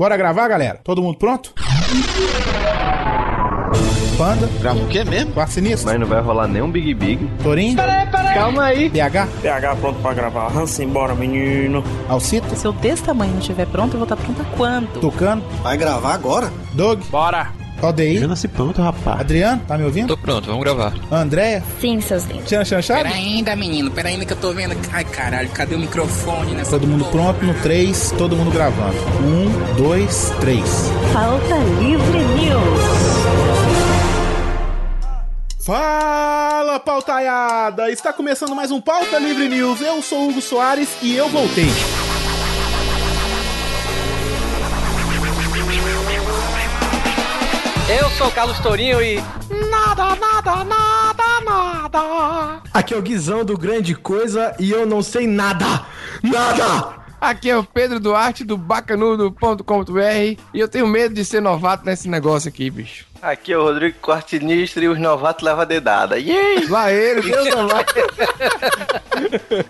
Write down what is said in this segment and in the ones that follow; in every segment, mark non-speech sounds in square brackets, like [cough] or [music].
Bora gravar, galera? Todo mundo pronto? Panda, Grava o quê mesmo? Quarto Sinistro, Mas não vai rolar nenhum Big Big. Torinho, Calma aí. PH, PH pronto pra gravar. Hansen, bora, menino. Alcito, Se eu desse tamanho não estiver pronto, eu vou estar pronta quando? Tucano, Vai gravar agora? Doug, Bora. Aldeir, nasci pronto, rapaz. Adriano, tá me ouvindo? Tô pronto, vamos gravar. Andréia, Sim, seus lindos. Tiana Chanchado? Pera ainda, menino, pera ainda que eu tô vendo. Ai, caralho, cadê o microfone nessa Todo mundo porra? pronto no 3, todo mundo gravando. 1, 2, 3. Falta Livre News. Fala, pautaiada! Está começando mais um Pauta Livre News. Eu sou o Hugo Soares e eu voltei. Eu sou o Carlos Tourinho e. Aqui é o Guizão do Grande Coisa e eu não sei nada! Nada! Aqui é o Pedro Duarte do bacanudo.com.br e eu tenho medo de ser novato nesse negócio aqui, bicho. Aqui é o Rodrigo Quartinistro e os novatos levam dedada. Yay! Lá ele, Deus [laughs] novato.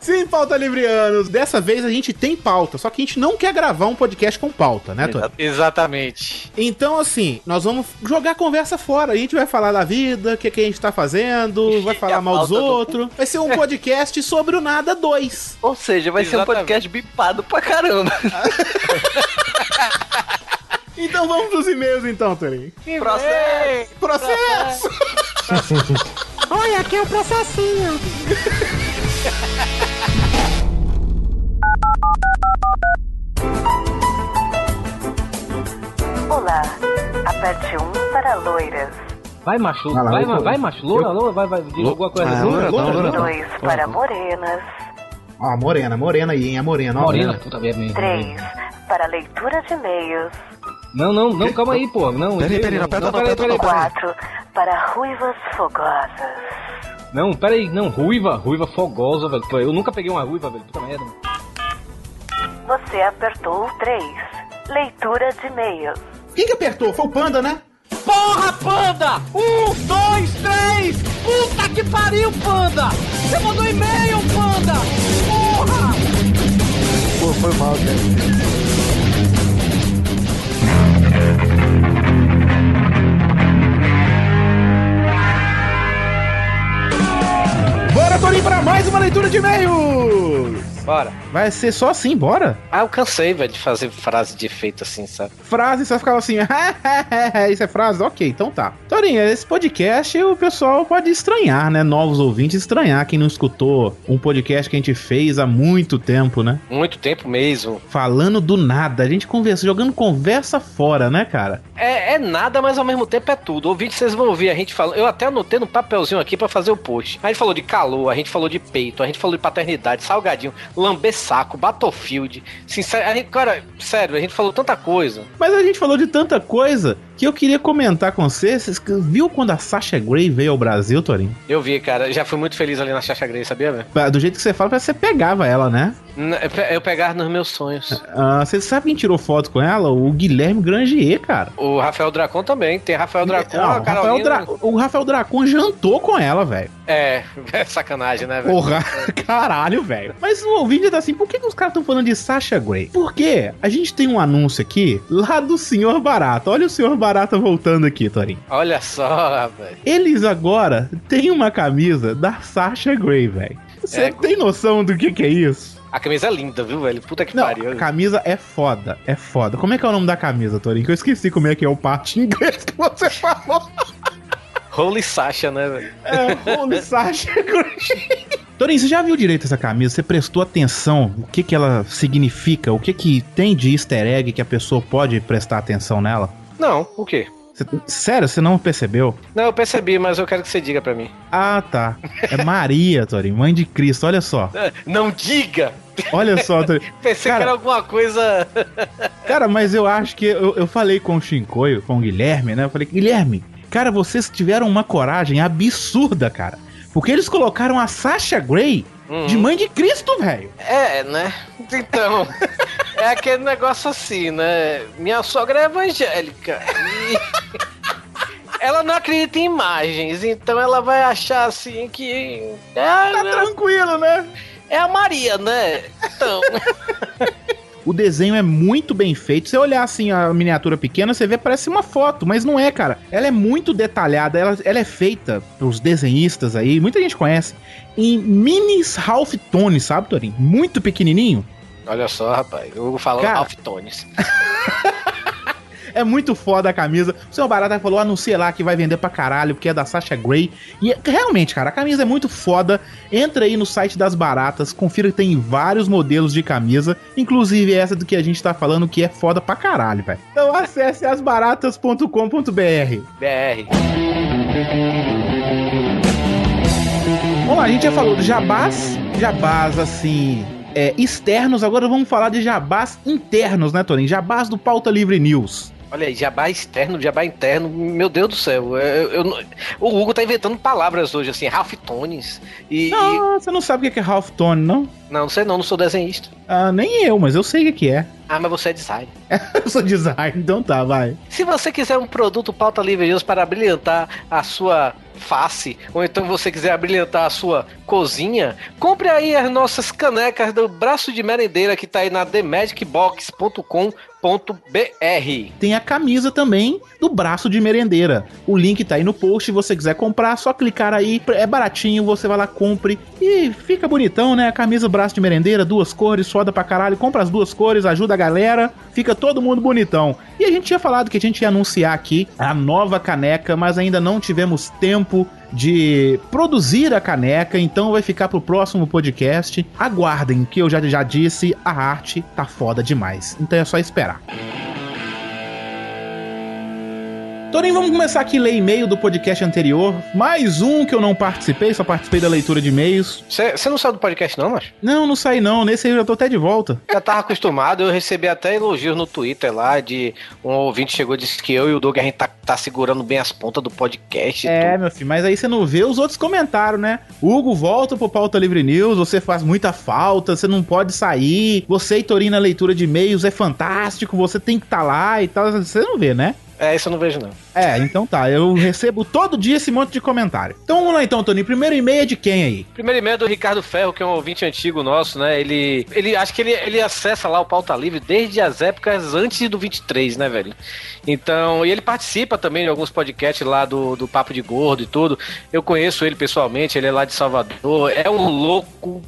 Sim, pauta livrianos. Dessa vez a gente tem pauta, só que a gente não quer gravar um podcast com pauta, né, Tony? Exatamente. Então, assim, nós vamos jogar a conversa fora. A gente vai falar da vida, o que, que a gente tá fazendo, [laughs] vai falar mal dos do- outros. Vai ser um [laughs] podcast sobre o Nada 2. Ou seja, vai ser um Exatamente. podcast bipado pra caramba. Então vamos pros e-mails então, Torinho. Processo! Processo! Olha, aqui é o processinho. Olá, aperte 1 para loiras, Vai, macho. Vai lá, vai, vai, vai, vai, macho. Loura, loura, vai, vai. Diga alguma coisa. Ah, Loura, loura, loura. 2 para morenas, Ó, morena, morena aí, hein? A morena, ó. Morena, puta merda. 3 para leitura de e-mails, Não, não, não, calma aí, pô. Não, Peraí, peraí, não, aperta não, peraí, aperta peraí, peraí. 4 para ruivas fogosas, Não, peraí, não, ruiva, ruiva fogosa, velho. Pô, Eu nunca peguei uma ruiva, velho. Puta merda. você apertou o 3, leitura de e-mails. Quem que apertou? Foi o Panda, né? Porra, panda! Um, dois, três! Puta que pariu, panda! Você mandou e-mail, panda! Porra! Pô, foi mal, cara. Bora, Torinho, pra mais uma leitura de e-mails! Bora. Vai ser só assim, bora? Ah, eu cansei, velho, de fazer frase de efeito assim, sabe? Frase, vai ficar assim, [laughs] isso é frase? Ok, então tá. Torinho, esse podcast o pessoal pode estranhar, né? Novos ouvintes estranhar quem não escutou um podcast que a gente fez há muito tempo, né? Muito tempo mesmo. Falando do nada, a gente conversa, jogando conversa fora, né, cara? É, é nada, mas ao mesmo tempo é tudo. Ouvinte, vocês vão ouvir a gente falando. Eu até anotei no papelzinho aqui pra fazer o post. A gente falou de calor, a gente falou de peito, a gente falou de paternidade, salgadinho, lamber saco, Battlefield. Sincero, gente, cara, sério, a gente falou tanta coisa. Mas a gente falou de tanta coisa que eu queria comentar com vocês. Vocês viu quando a Sasha Grey veio ao Brasil, Torinho? Eu vi, cara, já fui muito feliz ali na Chacha Grey, sabia, velho? Do jeito que você fala, parece que você pegava ela, né? N- eu pe- Eu pegava nos meus sonhos. Ah, você sabe quem tirou foto com ela? O Guilherme Grangier, cara. O Rafael Dracon também. Tem Rafael Dracon, Não, a o, Rafael. Dra- o Rafael Dracon jantou com ela, velho. É, [laughs] é sacanagem, né, velho? Porra, [laughs] caralho, velho. Mas o ouvinte tá assim, por que, que os caras estão falando de Sasha Grey? Porque a gente tem um anúncio aqui lá do Senhor Barata. Olha o Senhor Barata voltando aqui, Torinho. Olha só, velho. Eles agora têm uma camisa da Sasha Grey, velho. Você É. tem noção do que, que é isso? A camisa é linda, viu, velho? Puta que Não, pariu. a camisa é foda, é foda. Como é que é o nome da camisa, Torinho? Que eu esqueci como é que é o parte em inglês que você [laughs] falou. Holy Sasha, né, velho? É, Holy [laughs] Sasha Grey. Torinho, você já viu direito essa camisa? Você prestou atenção? O que que ela significa? O que que tem de easter egg que a pessoa pode prestar atenção nela? Não, o quê? Você- sério, você não percebeu? Não, eu percebi, mas eu quero que você diga pra mim. Ah, tá. É Maria, Torinho, mãe de Cristo. Olha só. Ah, Não diga! Olha só, Torinho. [laughs] Pensei Cara- que era alguma coisa. [laughs] Cara, mas eu acho que eu, eu falei com o Shinkoio, com o Guilherme, né? Eu falei, Guilherme, cara, vocês tiveram uma coragem absurda, cara. Porque eles colocaram a Sasha Grey Uhum. de mãe de Cristo, velho. É, né? Então. é aquele negócio assim, né? Minha sogra é evangélica. E. Ela não acredita em imagens, então ela vai achar assim que. É, Tá tranquilo, né? é a Maria, né? Então. O desenho é muito bem feito. Se você olhar assim a miniatura pequena, você vê parece uma foto, mas não é, cara. Ela é muito detalhada, ela, ela é feita pelos desenhistas aí, muita gente conhece, em minis Ralph Tone, sabe, Torinho? Muito pequenininho. Olha só, rapaz. O Hugo falou Cara- Ralph Tones. [laughs] É muito foda a camisa. O seu Barata falou, anuncia lá que vai vender pra caralho, porque é da Sasha Grey. E é- realmente, cara, a camisa é muito foda. Entra aí no site das Baratas, confira que tem vários modelos de camisa, inclusive essa do que a gente tá falando, que é foda pra caralho, velho. Então acesse asbaratas.com.br. BR. Lá, a gente já falou de jabás, jabás assim, é, externos, agora vamos falar de jabás internos, né, Torinho? Jabás do Pauta Livre News. Olha aí, jabá externo, jabá interno, meu Deus do céu. eu- eu não- o Hugo tá inventando palavras hoje, assim, Ralph Tones. E, e- Não, você não sabe o que é Ralph Tone, não? Não, não sei não, não sou desenhista. Ah, nem eu, mas eu sei o que que é. Ah, mas você é design. [laughs] Eu sou design, então tá, vai. Se você quiser um produto pauta livre para brilhantar a sua face, ou então você quiser brilhantar a sua cozinha, compre aí as nossas canecas do braço de merendeira que tá aí na themagicbox.com.br. Tem a camisa também do braço de merendeira. O link tá aí no post. Se você quiser comprar, só clicar aí. É baratinho, você vai lá, compre. E fica bonitão, né? A camisa braço de merendeira, duas cores, foda pra caralho. Compra as duas cores, ajuda a galera. Fica todo mundo bonitão. E a gente tinha falado que a gente ia anunciar aqui a nova caneca, mas ainda não tivemos tempo de produzir a caneca, então vai ficar pro próximo podcast. Aguardem, que eu já, já disse, a arte tá foda demais. Então é só esperar. Torinho, vamos começar aqui a ler e-mail do podcast anterior. Mais um que eu não participei, só participei da leitura de e-mails. Você não saiu do podcast não, mas? Não, não saí não, nesse aí eu já tô até de volta. Já tava acostumado, eu recebi até elogios no Twitter lá de um ouvinte chegou e disse que eu e o Doug a gente tá, tá segurando bem as pontas do podcast. É, meu filho, mas aí você não vê os outros comentários, né? Hugo volta pro Pauta Livre News, você faz muita falta, você não pode sair, você e Torinho na leitura de e-mails é fantástico, você tem que estar lá e tal, você não vê, né? É, isso eu não vejo não. É, então tá, eu recebo todo dia esse monte de comentário. Então vamos lá então, Toninho, primeiro e-mail é de quem aí? Primeiro e-mail é do Ricardo Ferro, que é um ouvinte antigo nosso, né? Ele, ele acho que ele, ele acessa lá o Pauta Livre desde as épocas antes do 23, né, velho? Então, e ele participa também de alguns podcasts lá do, do Papo de Gordo e tudo. Eu conheço ele pessoalmente, ele é lá de Salvador. É um louco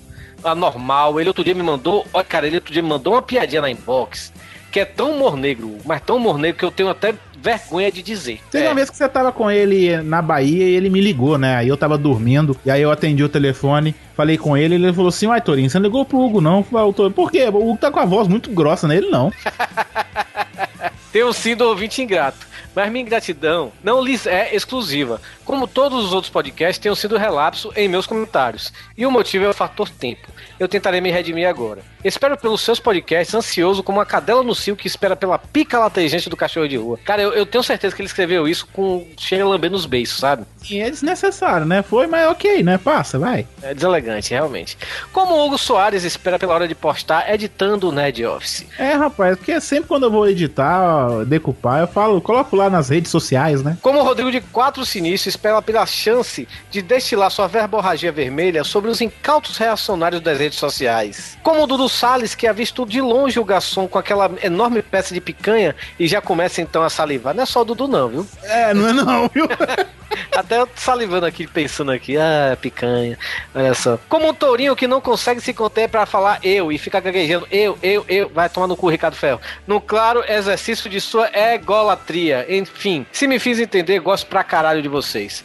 anormal. Ele outro dia me mandou, olha, cara, ele outro dia me mandou uma piadinha na inbox que é tão humor negro, mas tão humor negro que eu tenho até vergonha de dizer. Teve É. uma vez que você tava com ele na Bahia e ele me ligou, né? Aí eu tava dormindo, e aí eu atendi o telefone, falei com ele, ele falou assim: Uai, Torinho, você não ligou pro Hugo, não? Falei, "Ah, Torinho, Por quê? O Hugo tá com a voz muito grossa, né? Ele não. [laughs] Tenho sido ouvinte ingrato, mas minha ingratidão não lhes é exclusiva. Como todos os outros podcasts, tenho sido relapso em meus comentários. E o motivo é o fator tempo. Eu tentarei me redimir agora. Espero pelos seus podcasts, ansioso como uma cadela no cio que espera pela pica latejante do cachorro de rua. Cara, eu, eu tenho certeza que ele escreveu isso com chega lambendo os beiços, sabe? E é desnecessário, né? Foi, mas ok, né? Passa, vai. É deselegante, realmente. Como o Hugo Soares espera pela hora de postar editando o Nerd Office. É, rapaz, porque sempre quando eu vou editar, decupar, eu falo, coloco lá nas redes sociais, né? Como o Rodrigo de Quatro Sinistros espera pela chance de destilar sua verborragia vermelha sobre os incautos reacionários das redes sociais. Como o Dudu Salles, que ha visto de longe o garçom com aquela enorme peça de picanha e já começa então a salivar. Não é só o Dudu não, viu? É, não é não, viu? [laughs] Até eu tô salivando aqui, pensando aqui, ah, picanha, olha só. Como um tourinho que não consegue se conter pra falar eu e fica gaguejando eu, eu, eu, vai tomar no cu, Ricardo Ferro. No claro exercício de sua egolatria. Enfim, se me fiz entender, gosto pra caralho de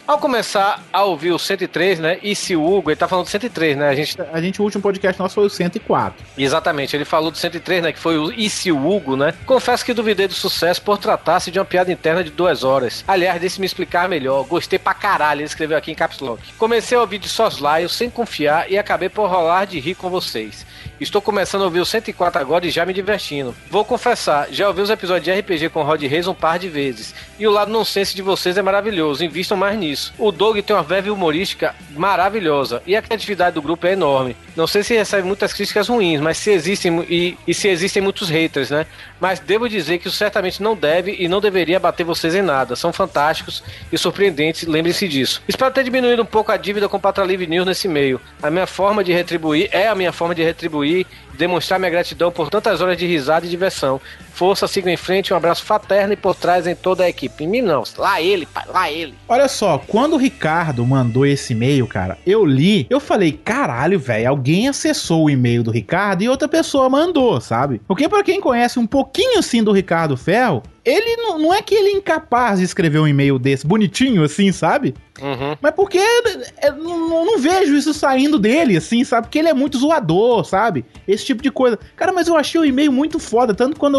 Ao começar a ouvir o 103, né, e se o Hugo, ele tá falando do 103, né, a gente... A gente, o último podcast nosso foi o 104. Exatamente, ele falou do 103, né, que foi o e se o Hugo, né. Confesso que duvidei do sucesso por tratar-se de uma piada interna de duas horas. Aliás, deixe-me explicar melhor, gostei pra caralho, ele escreveu aqui em Caps Lock. Comecei a ouvir de soslaio, sem confiar, e acabei por rolar de rir com vocês. Estou começando a ouvir o 104 agora e já me divertindo. Vou confessar, já ouvi os episódios de RPG com Rod Reis um par de vezes. E o lado nonsense de vocês é maravilhoso, invistam mais nisso. O Doug tem uma verve humorística maravilhosa e a criatividade do grupo é enorme. Não sei se recebe muitas críticas ruins, mas se existem e, e se existem muitos haters, né? Mas devo dizer que isso certamente não deve e não deveria bater vocês em nada. São fantásticos e surpreendentes, lembrem-se disso. Espero ter diminuído um pouco a dívida com o Patra Livre News nesse meio. A minha forma de retribuir é a minha forma de retribuir contribuir e demonstrar minha gratidão por tantas horas de risada e diversão. Força, siga em frente, um abraço fraterno e por trás em toda a equipe. Em mim não, lá ele, pai, lá ele. Olha só, quando o Ricardo mandou esse e-mail, cara, eu li, eu falei, caralho, velho, alguém acessou o e-mail do Ricardo e outra pessoa mandou, sabe? Porque pra quem conhece um pouquinho assim do Ricardo Ferro, ele não, não é que ele é incapaz de escrever um e-mail desse bonitinho assim, sabe? Uhum. Mas porque é, não, não- vejo isso saindo dele, assim, sabe? Porque ele é muito zoador, sabe? Esse tipo de coisa. Cara, mas eu achei o e-mail muito foda. Tanto quando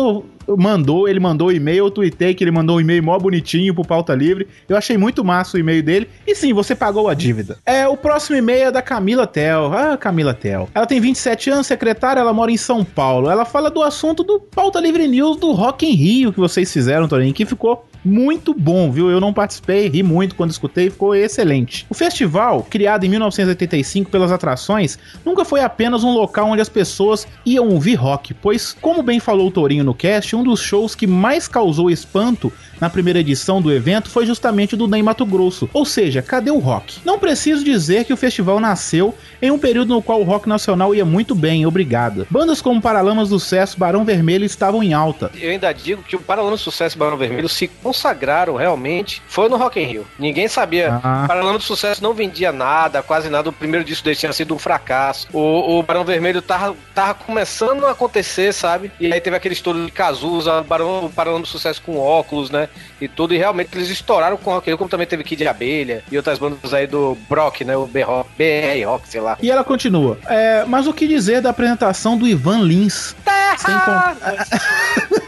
eu- mandou, ele mandou o e-mail, eu tuitei que ele mandou um e-mail mó bonitinho pro Pauta Livre. Eu achei muito massa o e-mail dele. E sim, você pagou a dívida. É, o próximo e-mail é da Camila Tel. Ah, Camila Tel. Ela tem 27 anos, secretária, ela mora em São Paulo. Ela fala do assunto do Pauta Livre News do Rock em Rio que vocês fizeram, Torinho, que ficou muito bom, viu? Eu não participei, ri muito quando escutei, ficou excelente. O festival, criado em 1985 pelas atrações, nunca foi apenas um local onde as pessoas iam ouvir rock, pois, como bem falou o Tourinho no cast, um dos shows que mais causou espanto na primeira edição do evento foi justamente do Ney Mato Grosso. Ou seja, cadê o rock? Não preciso dizer que o festival nasceu em um período no qual o rock nacional ia muito bem, obrigada. Bandas como Paralamas do Sucesso, Barão Vermelho estavam em alta. Eu ainda digo que o Paralama do Sucesso e Barão Vermelho se consagraram realmente foi no Rock in Rio. Ninguém sabia. Ah. Paralama do Sucesso não vendia nada, quase nada. O primeiro disco deles tinha sido um fracasso. O, o Barão Vermelho tava, tava começando a acontecer, sabe? E aí teve aquele estouro de Cazuza, o, Barão, o Paralama do Sucesso com óculos, né? E tudo. E realmente eles estouraram com o Rock in Rio, como também teve Kid de Abelha e outras bandas aí do Brock, né? O B-Rock, BR Rock, sei lá. E ela continua. É, mas o que dizer da apresentação do Ivan Lins? Sem, con- [laughs]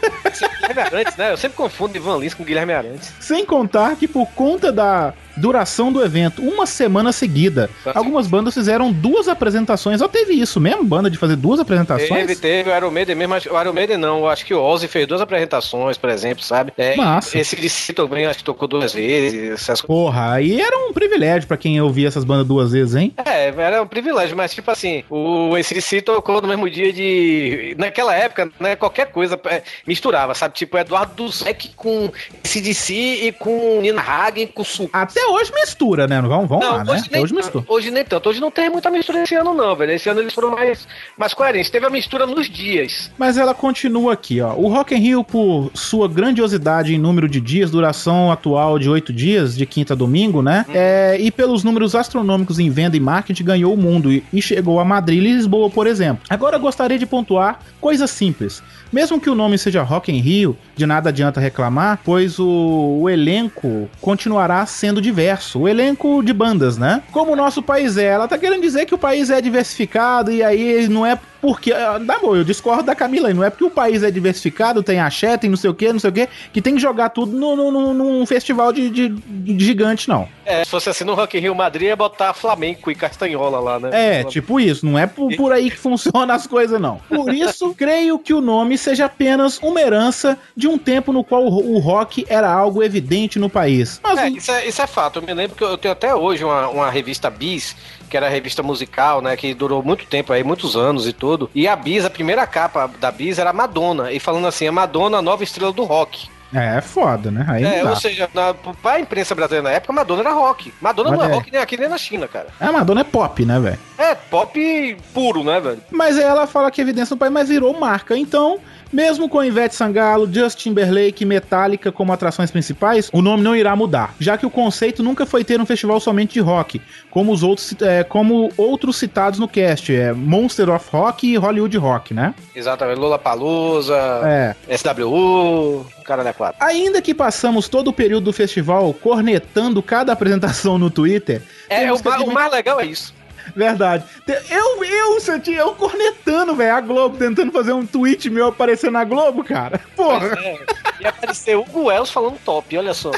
Guilherme Arantes, né? Eu sempre confundo Ivan Lins com Guilherme Arantes. sem contar que por conta da duração do evento, uma semana seguida, algumas bandas fizeram duas apresentações. Ó, teve isso mesmo? Banda de fazer duas apresentações? Teve, teve, o Iron Maiden mesmo, o Iron Maiden não, acho que o Ozzy fez duas apresentações, por exemplo, sabe? É, Massa. Esse DC também, acho que tocou duas vezes, essas. Porra, aí era um privilégio pra quem ouvia essas bandas duas vezes, hein? É, era um privilégio, mas tipo assim, o ACDC tocou no mesmo dia de... Naquela época, né, qualquer coisa é, misturava, sabe? Tipo, Eduardo Duzek com ACDC e com Nina Hagen, com. Até hoje mistura, né? Vamos, vamos lá, né? hoje Até nem, hoje mistura. hoje nem tanto. Hoje não tem muita mistura esse ano, não, velho. Esse ano eles foram mais, mais coerentes. Teve a mistura nos dias. Mas ela continua aqui, ó. O Rock in Rio, por sua grandiosidade em número de dias, duração atual de oito dias, de quinta a domingo, né? É, e pelos números astronômicos em venda e marketing, ganhou o mundo e, e chegou a Madrid e Lisboa, por exemplo. Agora eu gostaria de pontuar coisas simples. Mesmo que o nome seja Rock in Rio, de nada adianta reclamar, pois o, o elenco continuará sendo diverso. O elenco de bandas, né? Como o nosso país é. Ela tá querendo dizer que o país é diversificado e aí não é porque. ah, Dá bom, eu discordo da Camila aí. Não é porque o país é diversificado, tem axé, tem não sei o que, não sei o que, que tem que jogar tudo no, no- no- num festival de, de- de gigante, não. É, se fosse assim no Rock Rio Madrid, ia botar flamenco e castanhola lá, né? É, tipo isso, não é por, por aí que funciona as coisas, não. Por [laughs] isso, creio que o nome seja apenas uma herança de um tempo no qual o o rock era algo evidente no país. Mas É, isso é, isso é fato. Eu me lembro que eu tenho até hoje uma, uma revista Bis, que era a revista musical, né? Que durou muito tempo aí, muitos anos e tudo. E a Bis, a primeira capa da Bis era a Madonna. E falando assim, a Madonna, a nova estrela do rock. É, é foda, né? Aí É, ou seja, na, pra imprensa brasileira na época, Madonna era rock. Madonna Mas não é é. rock nem aqui nem na China, cara. A Madonna é pop, né, velho? É pop puro, né, velho? Mas ela fala que é evidência no país, mas virou marca. Então, mesmo com Ivete Sangalo, Justin Timberlake e Metallica como atrações principais, o nome não irá mudar, já que o conceito nunca foi ter um festival somente de rock, como os outros, é, como outros citados no cast, é Monster of Rock e Hollywood Rock, né? Exatamente. Lula Palusa, É. SWU, cara da Ainda que passamos todo o período do festival cornetando cada apresentação no Twitter, É, o, o mais legal é isso. Verdade. Eu, eu, Santinho, eu cornetando, velho, a Globo, tentando fazer um tweet meu aparecer na Globo, cara. Porra. É, e apareceu Hugo Wells falando top, olha só.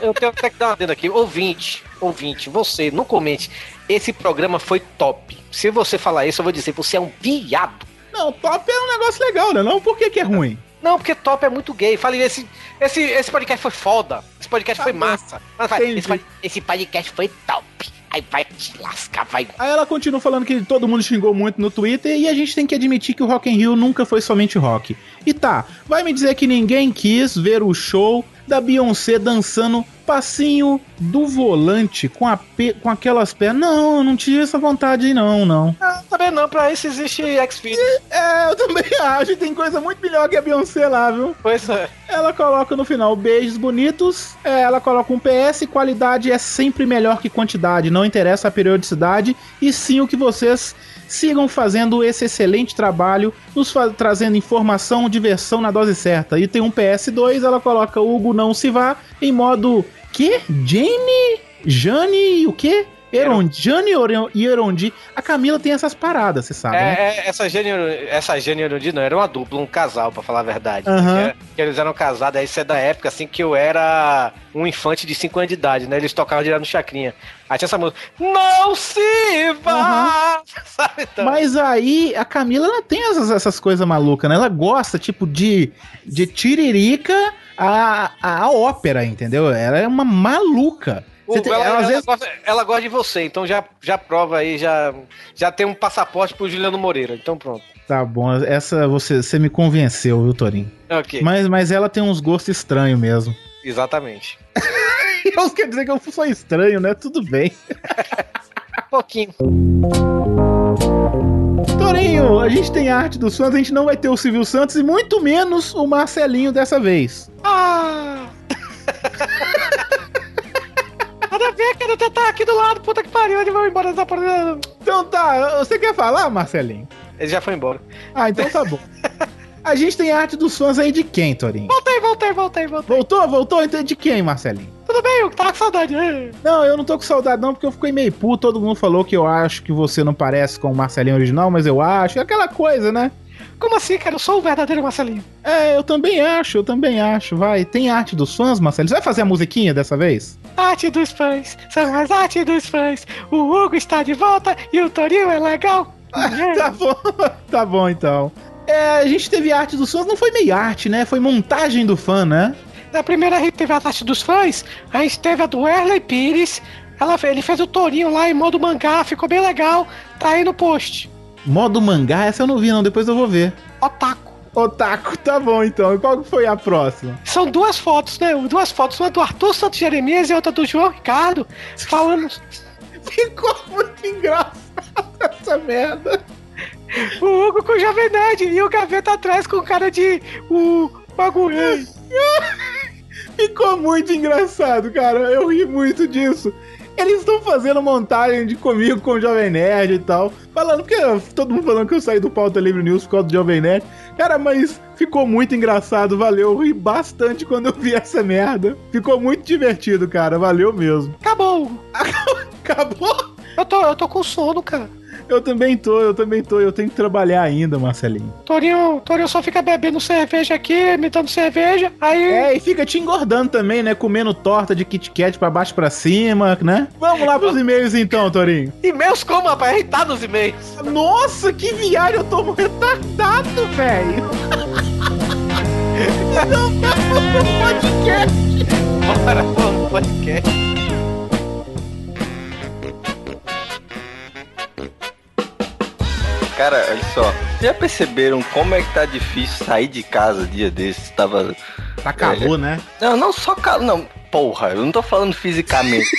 Eu tenho até que dar uma dentro aqui. Ouvinte, ouvinte, você, não comente. Esse programa foi top. Se você falar isso, eu vou dizer, você é um viado. Não, top é um negócio legal, né? Não, por que que é ruim? Não, porque top é muito gay. Falei, esse, esse, esse podcast foi foda. Esse podcast foi massa. Mas vai, esse, esse podcast foi top. Aí vai te lascar, vai. Aí ela continua falando que todo mundo xingou muito no Twitter e a gente tem que admitir que o Rock in Rio nunca foi somente rock. E tá, vai me dizer que ninguém quis ver o show da Beyoncé dançando espacinho do volante com, a pe- com aquelas pernas. Não, não tive essa vontade aí, não, não. Ah, também não, pra isso existe Xvideos. É, eu também [laughs] acho. Tem coisa muito melhor que a Beyoncé lá, viu? Pois é. Ela coloca no final beijos bonitos. é, ela coloca um PS. Qualidade é sempre melhor que quantidade. Não interessa a periodicidade. E sim o que vocês sigam fazendo esse excelente trabalho, nos trazendo informação, diversão na dose certa. E tem um PS2. Ela coloca Hugo não se vá em modo que? Jane, Jane e o quê? Erondi, Jane e Erondi. A Camila tem essas paradas, você sabe, né? É, é, essa Gênio, essa Gênio Erudito não, era uma dupla, um casal, pra falar a verdade. Aham. Que, que eles eram casados, aí isso é da época, assim, que eu era um infante de 5 anos de idade, né? Eles tocavam direto no Chacrinha. Aí tinha essa música, não se vá! [laughs] Sabe, então? Mas aí a Camila ela tem essas, essas coisas malucas, né? Ela gosta, tipo, de, de tiririca a, a ópera, entendeu? Ela é uma maluca. Hugo, tem- ela, ela, ela vezes- gosta, ela gosta de você, então já, já prova aí, já, já tem um passaporte pro Juliano Moreira. Então pronto. Tá bom, essa você, você me convenceu, viu, Torinho? Ok, Mas, mas ela tem uns gostos estranhos mesmo. [laughs] exatamente. Isso quer dizer que eu sou estranho, né? Tudo bem. [laughs] Um pouquinho. Torinho, a gente tem a arte do Santos, a gente não vai ter o Silvio Santos e muito menos o Marcelinho dessa vez. Ah! [laughs] Nada a ver, cara. Eu tá aqui do lado, puta que pariu. Ele vai embora da porra. Então tá, você quer falar, Marcelinho? Ele já foi embora. Ah, então tá bom. A gente tem a arte dos fãs aí de quem, Torinho? Voltei, voltei, voltei, voltei. Voltou, voltou? Então de quem, Marcelinho? Tudo bem, eu tava com saudade. Não, eu não tô com saudade não, porque eu fiquei meio puto. Todo mundo falou que eu acho que você não parece com o Marcelinho original, mas eu acho. É aquela coisa, né? Como assim, cara? Eu sou o verdadeiro Marcelinho. É, eu também acho, eu também acho. Vai, tem arte dos fãs, Marcelinho? Você vai fazer a musiquinha dessa vez? Arte dos fãs, são as artes dos fãs. O Hugo está de volta e o Torinho é legal. [laughs] Tá bom, [laughs] tá bom então. É, a gente teve arte dos fãs, não foi meio arte, né? Foi montagem do fã, né? Na primeira a gente teve a arte dos fãs, a gente teve a do Erley Pires. Ela, ele fez o Torinho lá em modo mangá, ficou bem legal. Tá aí no post. Modo mangá, essa eu não vi não, depois eu vou ver. Otaku. Otaku, tá bom então. E qual foi a próxima? São duas fotos, né? Duas fotos, uma do Arthur Santos Jeremias e outra do João Ricardo, falando. Ficou muito engraçado essa merda. O Hugo com o Jovem Nerd e o Gaveta atrás com cara de. O Bagulho. [laughs] Ficou muito engraçado, cara. Eu ri muito disso. Eles estão fazendo montagem de comigo com o Jovem Nerd e tal. Falando, porque todo mundo falando que eu saí do Pauta Livre News por causa do Jovem Nerd. Cara, mas ficou muito engraçado, valeu. Eu ri bastante quando eu vi essa merda. Ficou muito divertido, cara. Valeu mesmo. Acabou. [laughs] Acabou? Eu tô, eu tô com sono, cara. Eu também tô, eu também tô. Eu tenho que trabalhar ainda, Marcelinho. Torinho, Torinho só fica bebendo cerveja aqui, me dando cerveja. Aí. É, e fica te engordando também, né? Comendo torta de Kit Kat pra baixo pra cima, né? Vamos lá pros e-mails então, Torinho. E-mails como, rapaz? A gente tá nos e-mails. Nossa, que viagem, eu tô retardado, velho. [laughs] Não, não, podcast. Bora, bora, podcast. Cara, olha só. Já perceberam como é que tá difícil sair de casa dia desses? Tava. Tá calor, né? Não, não só calor. Não, porra, eu não tô falando fisicamente.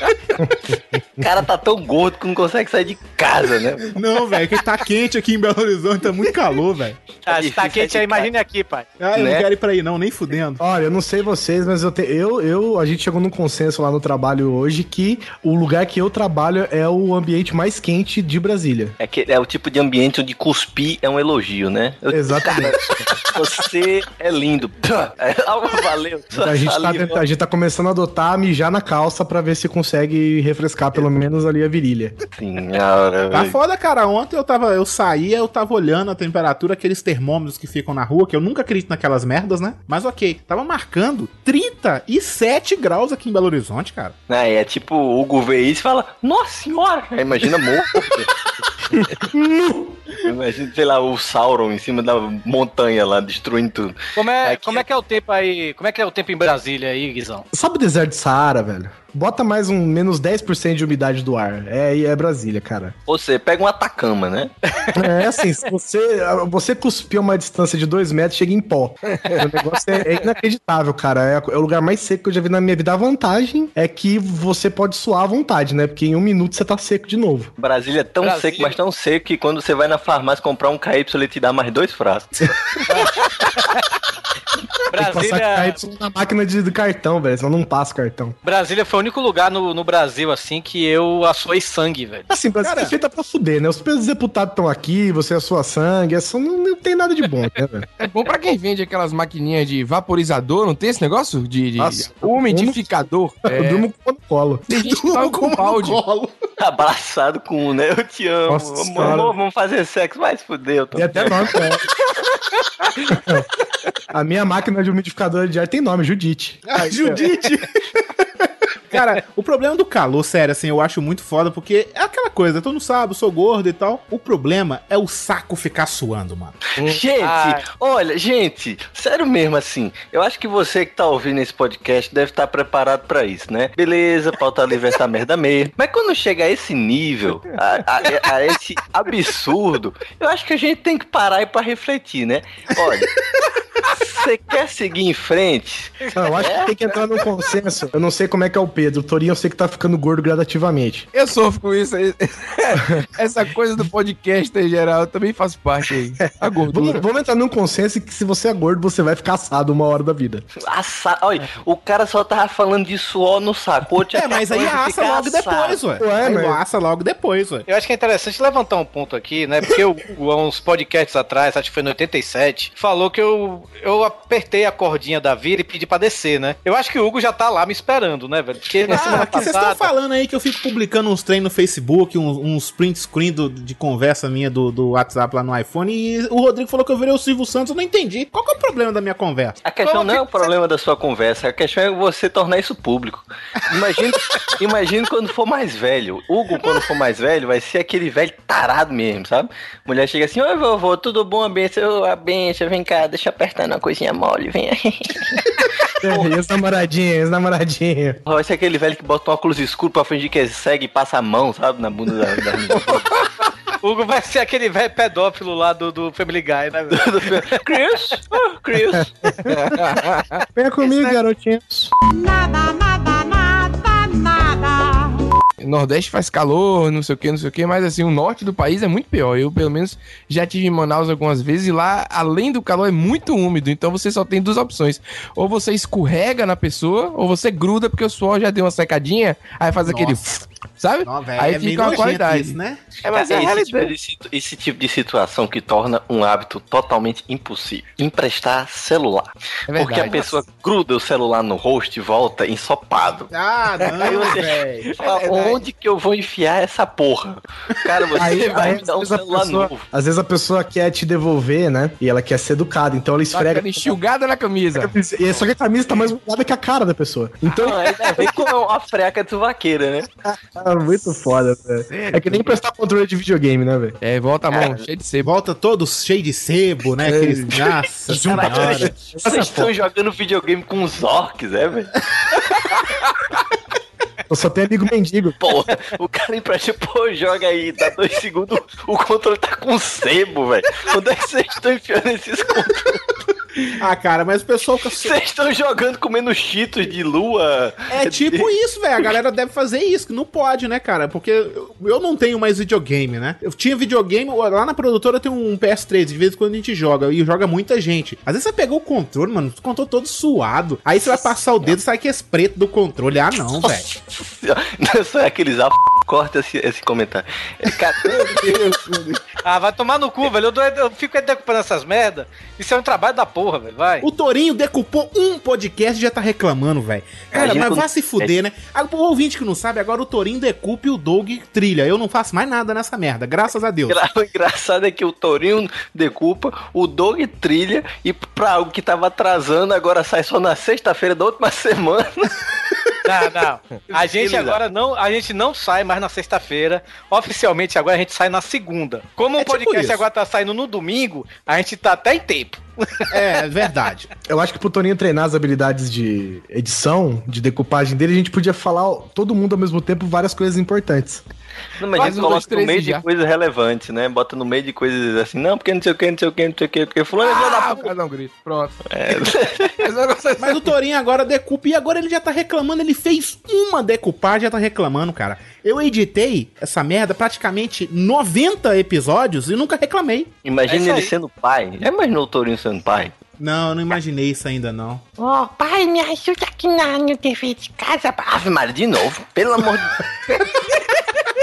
[laughs] o cara tá tão gordo que não consegue sair de casa, né? Não, velho, que tá quente aqui em Belo Horizonte, tá muito calor, velho. Ah, se difícil tá quente sair aí, imagine aqui, pai. Ah, eu Né? não quero ir pra aí não, nem fudendo. Olha, eu não sei vocês, mas eu, te, eu, eu, a gente chegou num consenso lá no trabalho hoje que o lugar que eu trabalho é o ambiente mais quente de Brasília. É, que é o tipo de ambiente onde cuspir é um elogio, né? Eu- Exatamente. [laughs] Você é lindo. É, Valeu. Então a, gente tá, a gente tá começando a adotar mijar na calça pra ver se consegue refrescar pelo menos ali a virilha. Senhora, Tá foda, cara. Ontem eu tava, eu saía, eu tava olhando a temperatura, aqueles termômetros que ficam na rua, que eu nunca acredito naquelas merdas, né? Mas ok, tava marcando 37 graus aqui em Belo Horizonte, cara. Ah, é tipo, o Hugo vê isso e fala, nossa senhora! Aí imagina morto. [laughs] imagina, sei lá, o Sauron em cima da montanha lá, destruindo tudo. Como é, Aqui como é que é o tempo aí? Como é que é o tempo em Brasília aí, Guizão? Sabe o deserto de Saara, velho? Bota mais um menos 10% de umidade do ar. É, é Brasília, cara. Você pega um Atacama, né? É assim, se você, você cuspir uma distância de 2 metros, chega em pó. O negócio é, é inacreditável, cara. É, é o lugar mais seco que eu já vi na minha vida. A vantagem é que você pode suar à vontade, né? Porque em um minuto você tá seco de novo. Brasília é tão Brasília. seco, mas tão seco que quando você vai na farmácia comprar um KY, ele te dá mais dois frascos. [laughs] Tem que passar Brasília, KY na máquina de, de cartão, velho. Senão não passa o cartão. Brasília foi o único lugar no, no Brasil, assim, que eu assoei sangue, velho. Assim, Brasília é feita pra fuder, né? Os presos deputados estão aqui, você é a sua sangue, é só, não, não tem nada de bom, né, velho? É bom pra quem vende aquelas maquininhas de vaporizador, não tem esse negócio? De, de Nossa, umidificador. Eu É, durmo com no colo. tem gente que com balde. Abraçado com um, né? Eu te amo. Nossa amor, vamos fazer sexo, mas fudeu. Tô... Tem até né? [laughs] A minha máquina de umidificador de ar tem nome, Judite. Ah, Judite! [laughs] Cara, o problema do calor, sério, assim, eu acho muito foda, porque é aquela coisa, tu não sabe, eu sou gordo e tal. O problema é o saco ficar suando, mano. Gente, Ai. olha, gente, sério mesmo assim, eu acho que você que tá ouvindo esse podcast deve estar preparado pra isso, né? Beleza, pauta livre essa merda mesmo. Mas quando chega a esse nível, a, a- a esse absurdo, eu acho que a gente tem que parar e pra refletir, né? Olha, você quer seguir em frente? Não, eu acho que tem que entrar num consenso. Eu não sei como é que é o Pedro. O Torinho eu sei que tá ficando gordo gradativamente. Eu sofro com isso aí. [laughs] Essa coisa do podcast em geral, eu também faço parte aí. A Vamos, gordura. vamos entrar num consenso que se você é gordo, você vai ficar assado uma hora da vida. Assa... Olha, o cara só tava falando de suor no saco. É, mas aí assa logo assado. depois, ué. Ué, mas- assa logo depois, ué. Eu acho que é interessante levantar um ponto aqui, né? Porque o Hugo, há uns podcasts atrás, acho que foi no 87, falou que eu, eu apertei a cordinha da vira e pedi pra descer, né? Eu acho que o Hugo já tá lá me esperando, né, velho? Porque na Ah, semana que vocês estão falando aí que eu fico publicando uns treinos no Facebook, uns, uns print screen do- de conversa minha do, do WhatsApp lá no iPhone, e o Rodrigo falou que eu virei o Silvio Santos, eu não entendi. Qual que é o problema da minha conversa? A questão não é o que problema da sua conversa, a questão é você tornar isso público. Imagina, [laughs] imagina quando for mais velho. Hugo, quando for mais velho, vai ser aquele velho tarado mesmo, sabe? Mulher chega assim, oi vovô, tudo bom, a benção? A benção, vem cá, deixa eu apertar uma coisinha mole, vem aí. [laughs] É, e as namoradinhas. Vai ser aquele velho que bota um óculos escuro pra fingir que é cego e passa a mão, sabe, na bunda da, da [laughs] Hugo vai ser aquele velho pedófilo lá do, do Family Guy, né? [laughs] Chris, oh, Chris. Venha comigo, garotinhos. Nada, nada, nada, nada. Nordeste faz calor, não sei o que, não sei o que, mas assim, o norte do país é muito pior. Eu, pelo menos, já tive em Manaus algumas vezes e lá, além do calor, é muito úmido. Então você só tem duas opções. Ou você escorrega na pessoa, ou você gruda, porque o suor já deu uma secadinha, aí faz aquele. Sabe? Não, velho, aí é fica uma qualidade. isso, né? É, mas é a esse, tipo de, esse tipo de situação que torna um hábito totalmente impossível. Emprestar celular. É Porque a pessoa gruda o celular no rosto e volta ensopado. Ah, Aí não, você- velho. Fala, onde que eu vou enfiar essa porra? Cara, você Aí, vai me dar um celular pessoa, novo. às vezes a pessoa quer te devolver, né? E ela quer ser educada, então ela Tá esfrega. aquela enxugada na camisa. E só que a camisa tá mais molhada que a cara da pessoa. Então Não, ainda vem com uma freca de vaqueira, né? É muito foda, velho. É que nem prestar controle de videogame, né, velho? É, volta a mão, cheio de sebo. Volta todo cheio de sebo, né? Aqueles... Nossa Caralho, senhora. vocês estão jogando videogame com os orcs, é, velho? [laughs] Eu só tenho amigo mendigo. [laughs] Porra, o cara empresta, pô, joga aí, dá dois segundos, o controle tá com sebo, velho. Onde é que vocês estão enfiando esses controles? Ah, cara, mas o pessoal. Vocês estão jogando comendo cheetos de lua? É tipo isso, velho. A galera deve fazer isso, que não pode, né, cara? Porque eu- não tenho mais videogame, né? Eu tinha videogame, lá na produtora tem um PS3, de vez em quando a gente joga, e joga muita gente. Às vezes você pegou o controle, mano, o controle todo suado. Aí você vai passar o dedo, sai que esse preto do controle. Ah, não, velho. [laughs] [laughs] Não é aqueles a corta esse, esse comentário. É, cara, [laughs] Ah, vai tomar no cu, velho. Eu, dou- eu fico aí decupando essas merda. Isso é um trabalho da porra, velho. Vai. O Torinho decupou um podcast e já tá reclamando, velho. Cara, mas vai se fuder, né? Ah, O ouvinte que não sabe, agora o Torinho decupa e o Doug trilha. Eu não faço mais nada nessa merda, graças a Deus. o [laughs] engraçado é que o Torinho decupa, o Dog trilha, e pra algo que tava atrasando, agora sai só na sexta-feira da última [laughs] semana. Não, não. A gente agora não, a gente não sai mais na sexta-feira. Oficialmente agora a gente sai na segunda. Como o É tipo podcast isso. agora tá saindo no domingo, a gente tá até em tempo. É, verdade. Eu acho que pro Toninho treinar as habilidades de edição, de decupagem dele, a gente podia falar todo mundo ao mesmo tempo várias coisas importantes. Não, mas a gente coloca no meio e de já. coisas relevantes, né? Bota no meio de coisas assim, não, porque não sei o que, não sei o que, não sei o que, porque fulano é filho da Ah, puta. um grito. Pronto. É. [laughs] É Mas o Torinho agora decupa e agora ele já tá reclamando. Ele fez uma decupagem já tá reclamando, cara. Eu editei essa merda praticamente 90 episódios e nunca reclamei. É Imagina isso ele aí. sendo pai. Já imaginou o Tourinho sendo pai? Não, eu não imaginei isso ainda não. Ó, pai, me ajuda aqui na, no dever de casa. Ave Maria, de novo. Pelo amor de Deus.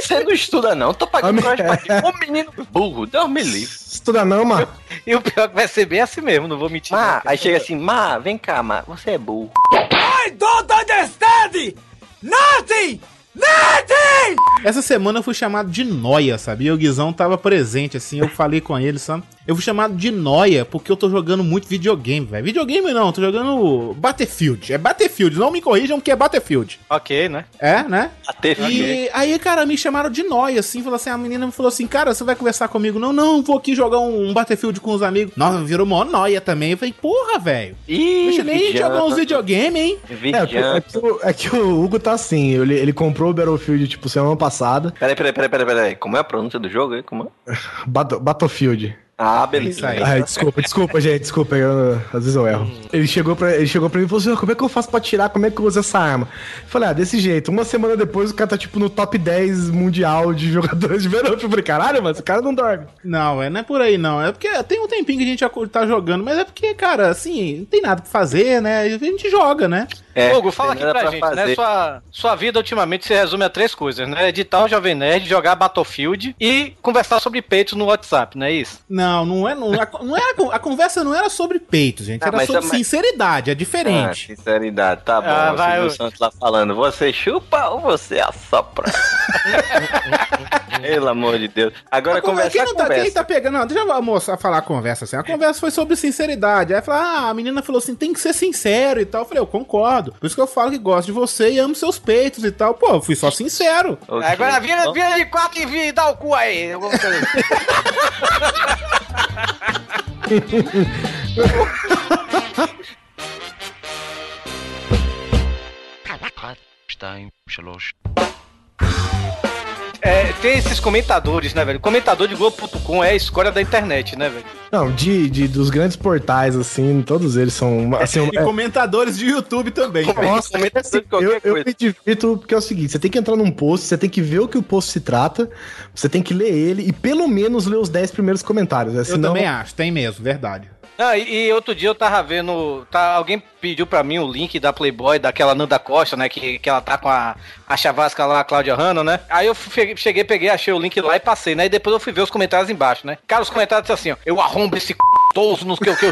Você não estuda, não. Tô pagando pra. Ô menino burro, Deus me livre. Estuda não, mano. E o pior é que vai ser bem assim mesmo, não vou mentir. Má, não. aí chega assim, Má, vem cá, Má, você é burro. I don't understand nothing! Nothing! Essa semana eu fui chamado de noia, sabia? O Guizão tava presente, assim, eu falei com ele, sabe? Eu fui chamado de noia porque eu tô jogando muito videogame, velho. Videogame não, tô jogando Battlefield. É Battlefield, não me corrijam que é Battlefield. Ok, né? É, né? Até filho. E aí, cara, me chamaram de noia, assim, falou assim, a menina me falou assim, cara, você vai conversar comigo? Não, não, vou aqui jogar um, um Battlefield com os amigos. Nossa, virou mó noia também. Eu falei, porra, velho. Ih, Deixa nem jogar uns videogame, hein? É, é, que o, é que o Hugo tá assim, ele, ele comprou o Battlefield, tipo, semana passada. Peraí, peraí, peraí, peraí, peraí. Como é a pronúncia do jogo aí? Como é? [laughs] Bat- Battlefield. Ah, beleza. Isso aí. Ai, desculpa, desculpa, gente, desculpa, eu- às vezes eu erro. Ele chegou pra, ele chegou pra mim e falou assim, como é que eu faço pra tirar, como é que eu uso essa arma? Eu falei, ah, desse jeito. Uma semana depois o cara tá, tipo, no top 10 mundial de [laughs] jogadores de verão. Eu falei, caralho, mas o cara não dorme. Não, é, não é por aí, não. É porque tem um tempinho que a gente já tá jogando, mas é porque, cara, assim, não tem nada pra fazer, né? A gente joga, né? É, Hugo, fala aqui nada pra, gente, né? fazer. Sua, sua vida ultimamente se resume a três coisas, né? Editar o Jovem Nerd, jogar Battlefield e conversar sobre peitos no WhatsApp, não é isso? Não, não é. Não, a, não era, a conversa não era sobre peitos, gente. Ah, Era sobre mas- sinceridade, é Ah, diferente. sinceridade, tá bom. Ah, o vai, eu- Santos lá falando, você chupa ou você assopra? [laughs] Pelo amor de Deus. Agora A conver- conversa, quem, não tá, conversa. quem tá pegando. Não, deixa a moça falar a conversa assim. A conversa foi sobre sinceridade. Aí fala, ah, a menina falou assim: tem que ser sincero e tal. Eu falei, eu concordo. Por isso que eu falo que gosto de você e amo seus peitos e tal. Pô, eu fui só sincero. Ok. Agora vira, vira de quatro e vira e dá o cu aí. Eu vou fazer. [laughs] אחת, שתיים, שלוש. É, tem esses comentadores, né, velho? Comentador de Globo.com é a escolha da internet, né, velho? Não, de, de- dos grandes portais, assim, todos eles são. Assim, E é- comentadores de YouTube também. Nossa, comenta assim, eu, eu me divirto porque é o seguinte: você tem que entrar num post, você tem que ver o que o post se trata, você tem que ler ele e pelo menos ler os 10 primeiros comentários. né? Eu Senão- também acho, tem mesmo, verdade. Ah, e, e outro dia eu tava vendo. Tá, alguém pediu pra mim o link da Playboy, daquela Nanda Costa, né? Que, que ela tá com a, a chavasca lá, a Cláudia Hanna, né? Aí eu fui- cheguei, peguei, achei o link lá e passei, né? E depois eu fui ver os comentários embaixo, né? Cara, os comentários assim, ó. Eu arrombo esse c... toso nos que eu. Que [laughs] eu...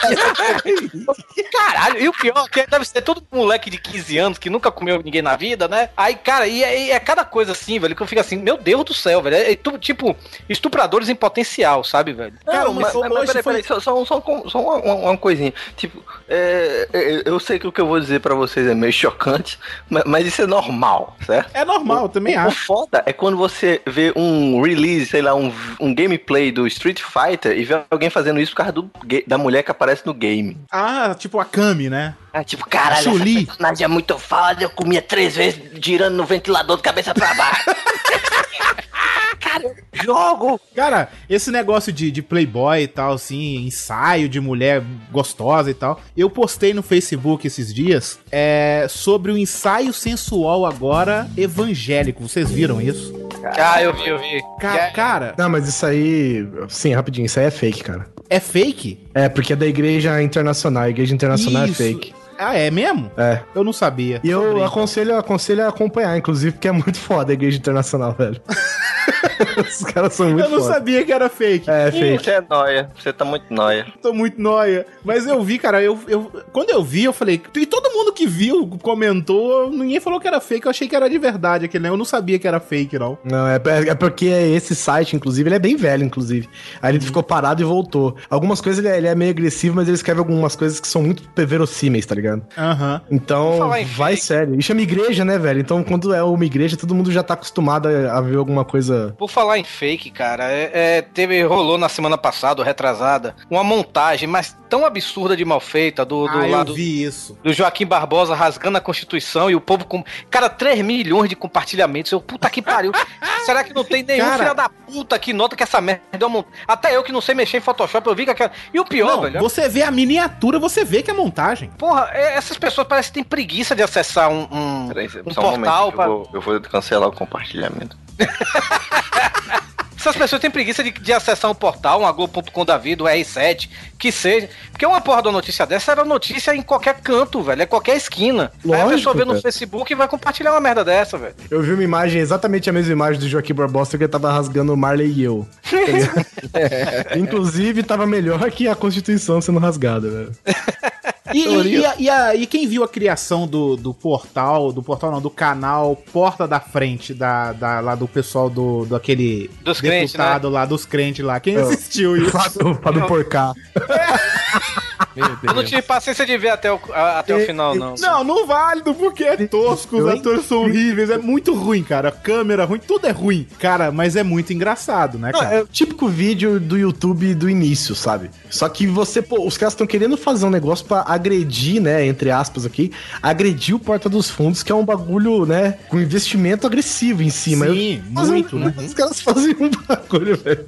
[laughs] Caralho, e o pior é que deve ser todo moleque de 15 anos que nunca comeu ninguém na vida, né? Aí, cara, e é, e é cada coisa assim, velho, que eu fico assim, meu Deus do céu, velho. É, é tipo, estupradores em potencial, sabe, velho? Cara, Não, mas mas, mas hoje peraí, foi- peraí, só, só, só, só uma, uma- uma coisinha. Tipo, é, é, eu sei que o que eu vou dizer pra vocês é meio chocante, mas, mas isso é normal, certo? É normal, eu também O acho. foda é quando você vê um release, sei lá, um, um gameplay do Street Fighter e vê alguém fazendo isso por causa do, da mulher que aparece no game. Ah, tipo a Kami, né? Ah, tipo, caralho, Chun-Li. essa personagem é muito foda, eu comia três vezes girando no ventilador de cabeça pra baixo. [laughs] Cara, jogo! Cara, esse negócio de, de playboy e tal, assim, ensaio de mulher gostosa e tal, eu postei no Facebook esses dias é, sobre o ensaio sensual agora evangélico. Vocês viram isso? Ah, eu vi, eu vi. Ca- cara, Não, mas isso aí. Sim, rapidinho, isso aí é fake, cara. É fake? É, porque é da igreja internacional. A igreja internacional Isso. é fake. Ah, é mesmo? É. Eu não sabia. E eu aconselho, aconselho a acompanhar, inclusive, porque é muito foda a igreja internacional, [laughs] velho. [laughs] Os caras são muito Eu não foda. sabia que era fake. É, fake. Você é nóia, você tá muito nóia. Tô muito noia. Mas eu vi, cara, eu, eu. Quando eu vi, eu falei. E todo mundo que viu, comentou, ninguém falou que era fake. Eu achei que era de verdade aquele, né? Eu não sabia que era fake, não. Não, é, é porque esse site, inclusive, ele é bem velho, inclusive. Aí ele ficou parado e voltou. Algumas coisas ele é, ele é meio agressivo, mas ele escreve algumas coisas que são muito verossímeis, tá ligado? Aham. Vou Então, vai fake. sério. E chama igreja, né, velho? Então, quando é uma igreja, todo mundo já tá acostumado a, a ver alguma coisa. Por falar em fake, cara, é, é, teve, rolou na semana passada, retrasada, uma montagem, mas tão absurda de mal feita do, do ah, eu lado vi isso. do Joaquim Barbosa rasgando a Constituição e o povo com. Cara, 3 milhões de compartilhamentos. Eu, puta que pariu. [laughs] Será que não tem nenhum Cara- filho da puta que nota que essa merda é uma mont- Até eu que não sei mexer em Photoshop, eu vi que aquela. E o pior, Não, velho. você vê a miniatura, você vê que é montagem. Porra, é- essas pessoas parecem que têm preguiça de acessar um, um, Peraí, um um portal. que pra- eu, vou, eu vou cancelar o compartilhamento. Essas pessoas têm preguiça de, de acessar um portal, um Globo.com da vida, um R7, que seja. Porque uma porra da notícia dessa era notícia em qualquer canto, velho. É qualquer esquina. Aí a Lógico, pessoa vê no. Facebook e vai compartilhar uma merda dessa, velho. Eu vi uma imagem, exatamente a mesma imagem do Joaquim Barbosa, que ele tava rasgando o Marley e eu. [laughs] Inclusive, tava melhor que a Constituição sendo rasgada, velho. [laughs] E, e, e e a- e quem viu a criação do, do portal, do portal não, do canal Porta da Frente, da, da- lá do pessoal do, do aquele Dos crentes, né? deputado lá, dos crentes lá, quem assistiu isso? [laughs] Fábio, Fábio Porcá. Meu [laughs] Eu não tive paciência de ver até o, a- até o final, não. Não, não válido, porque é tosco, os atores são horríveis, é muito ruim, cara. Câmera ruim, tudo é ruim. Cara, mas é muito engraçado, né, Não, cara? é o típico vídeo do YouTube do início, sabe? Só que você, pô, os caras estão querendo fazer um negócio pra agredir, né, entre aspas aqui, agredir o Porta dos Fundos, que é um bagulho, né, com investimento agressivo em cima. Sim, Eu- muito, né? Os caras fazem um [laughs] bagulho, velho.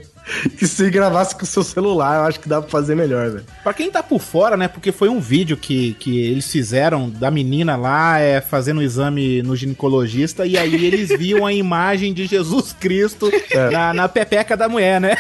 Que [laughs] se gravasse com o seu celular, eu acho que dá pra fazer melhor, velho. Pra quem tá por fora, né? Porque foi um vídeo que, que eles fizeram da menina lá é, fazendo o exame no ginecologista e aí eles viam a [laughs] imagem de Jesus Cristo na, na pepeca da mulher, né?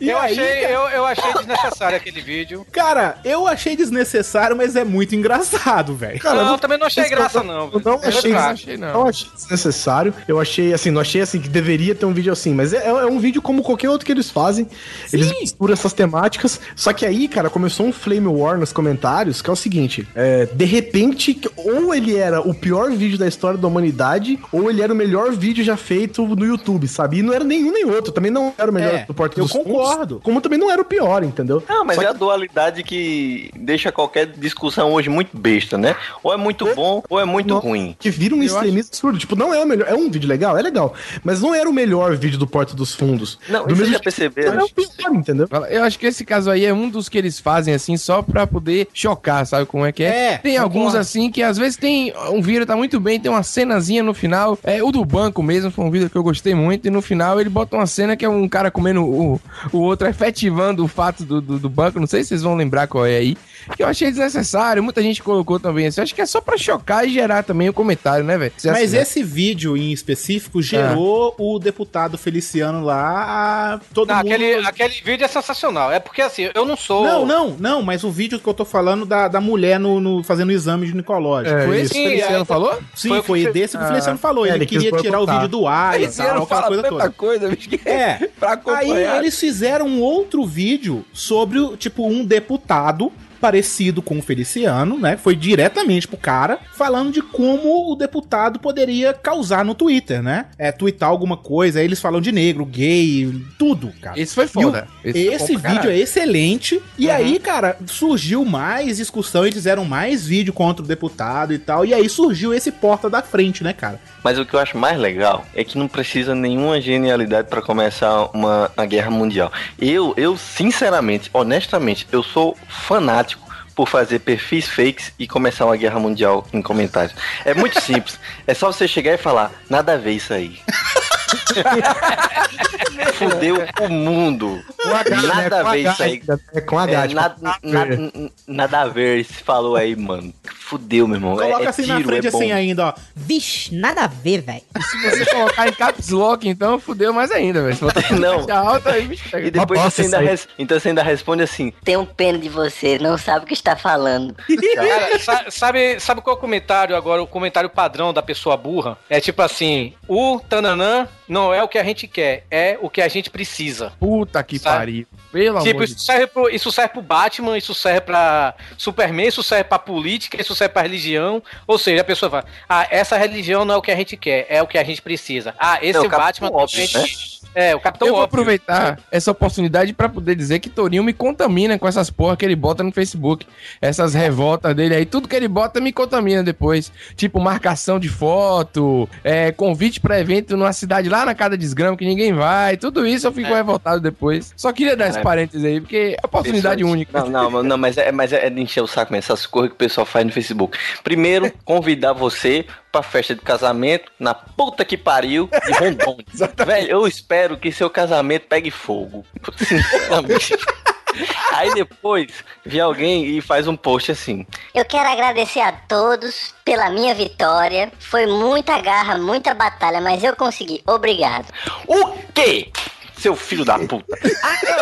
E Eu aí, achei, cara, eu, eu achei desnecessário aquele vídeo. cara, eu achei desnecessário, mas é muito engraçado, velho. Cara, não, não- eu também não achei esse- graça, não. Eu não achei, Eu não achei, não. não achei desnecessário. Eu achei, assim, não achei assim que deveria ter um vídeo assim, mas é, é um vídeo como qualquer outro que eles fazem. Eles misturam essas temáticas. Só que aí, cara, começou um flame war nos comentários, que é o seguinte: é, de repente, ou ele era o pior vídeo da história da humanidade, ou ele era o melhor vídeo já feito no YouTube, sabe? E não era nenhum nem outro. Também não era o melhor É, do Porta eu dos Fundos, concordo. como também não era o pior, entendeu? Não, mas Só é que- a dualidade que deixa qualquer discussão hoje muito besta, né? Ou é muito bom, ou é muito Não. ruim. que vira um extremismo absurdo. Tipo, não é o melhor. É um vídeo legal? É legal. Mas não era o melhor vídeo do Porta dos Fundos. Não, do vocês mesmo já perceberam? Não é o pior, entendeu? Eu acho que esse caso aí é um dos que eles fazem assim só pra poder chocar, sabe como é que é? É, tem alguns assim que às vezes tem um vídeo tá muito bem, tem uma cenazinha no final, é o do banco mesmo, foi um vídeo que eu gostei muito e no final ele bota uma cena que é um cara comendo o, o outro efetivando o fato do, do, do banco, não sei se vocês vão lembrar qual é aí, que eu achei desnecessário, muita gente colocou também assim, acho que é só pra chocar e gerar também o comentário, né, velho? Mas assina- esse vídeo em específico gerou o deputado Feliciano lá. A, todo Não, mundo. aquele, aquele vídeo é sensacional. É porque assim, eu não sou. Não, não, não, mas o vídeo que eu tô falando da, da mulher no, no- fazendo o exame ginecológico. É, Foi esse que o Feliciano é, falou? Sim, foi foi, o que desse que o Ah, Feliciano falou. é, ele ele queria tirar o boicotar. vídeo do ar e Feliciano tal, aquela fala coisa toda. coisa, bicho, É, pra aí eles fizeram um outro vídeo sobre, o, tipo, um deputado parecido com o Feliciano, né? Foi diretamente pro cara, falando de como o deputado poderia causar no Twitter, né? É, twittar alguma coisa, aí eles falam de negro, gay, tudo, cara. Esse foi foda. O- foi Esse pra vídeo caralho. é excelente. E aí, cara, surgiu mais discussão. Eles fizeram mais vídeo contra o deputado e tal. E aí surgiu esse porta da frente, né, cara? Mas o que eu acho mais legal é que não precisa nenhuma genialidade pra começar uma, uma guerra mundial. Eu, eu, sinceramente, honestamente, eu sou fanático por fazer perfis fakes e começar uma guerra mundial em comentários. É muito simples. É só você chegar e falar, nada a ver isso aí. Fudeu o mundo. H, né? Nada Com a ver H isso aí. ainda, É com H. É, tipo, nada, nada, nada a ver, se falou aí, mano. Fudeu, meu irmão. É- Coloca é assim na tiro, frente, é assim ainda, ó. Vixe, nada a ver, velho. Se você colocar em caps lock, então fudeu mais ainda, velho. [laughs] Não. alta, aí bicho E depois você ainda, res- então você ainda responde assim: Tenho pena de você, não sabe o que está falando. [laughs] Cara, sa- sabe, sabe qual é o comentário agora? O comentário padrão da pessoa burra? É tipo assim: o Tananã não é o que a gente quer, é o que a gente precisa. Puta que Sabe? pariu. Pelo tipo, amor de isso serve, pro, isso serve pro Batman, isso serve pra Superman, isso serve pra política, isso serve pra religião. Ou seja, a pessoa fala: Ah, essa religião não é o que a gente quer, é o que a gente precisa. Ah, esse É o é o Batman Capitão também Óbvio, né? É, o Capitão eu vou Óbvio. aproveitar essa oportunidade pra poder dizer que Torinho me contamina com essas porra que ele bota no Facebook. Essas revoltas dele aí, tudo que ele bota me contamina depois. Tipo, marcação de foto, é, convite pra evento numa cidade lá na casa desgrama que ninguém vai, tudo isso eu fico revoltado depois. Só queria dar esse parênteses aí, porque é oportunidade Pessoas- única. Não, não, não, mas é, mas é de encher o saco mesmo, essas coisas que o pessoal faz no Facebook. Primeiro, [laughs] convidar você pra festa de casamento na puta que pariu de Rondônia. [laughs] Velho, eu espero que seu casamento pegue fogo. Sinceramente. [laughs] Aí depois, vem alguém e faz um post assim. Eu quero agradecer a todos pela minha vitória. Foi muita garra, muita batalha, mas eu consegui. Obrigado. O quê? Seu filho da puta. [laughs]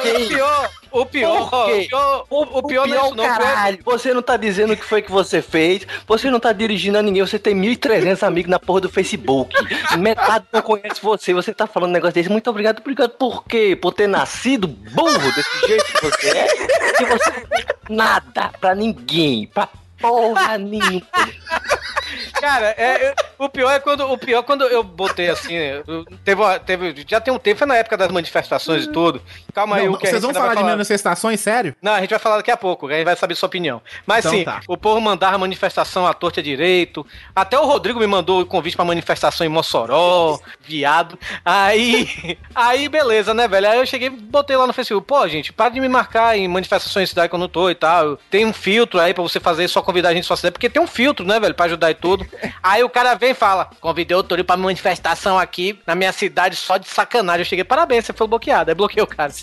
O pior, o pior, o pior, o, o pior não é isso, não. O pior- caralho. Você não tá dizendo o que foi que você fez. Você não tá dirigindo a ninguém. Você tem 1.300 amigos na porra do Facebook. Metade não conhece você. Você tá falando um negócio desse. Muito obrigado. Obrigado por quê? Por ter nascido burro desse jeito que você é. Que você não tem nada pra ninguém. Pra porra nenhuma. [laughs] Cara, é, o pior é quando o pior é quando eu botei assim, eu- teve, uma- teve já tem um tempo, foi na época das manifestações e tudo. Calma aí, Não, o que vocês vão falar vai de manifestações, sério? Não, a gente vai falar daqui a pouco, a gente vai saber sua opinião. Mas Então sim, tá. o povo mandava manifestação à torta direito. Até o Rodrigo me mandou o convite pra manifestação em Mossoró, viado. Aí, [laughs] aí beleza, né, velho? Aí eu cheguei botei lá no Facebook, pô, gente, para de me marcar em manifestações em cidade que eu não tô e tal. Tem um filtro aí pra você fazer, só convidar a gente sua cidade, porque tem um filtro, né, velho, pra ajudar e tudo. Aí o cara vem e fala: convidei o Torinho pra manifestação aqui na minha cidade só de sacanagem. Eu cheguei, parabéns, você foi bloqueado. Aí bloqueei o cara. [laughs]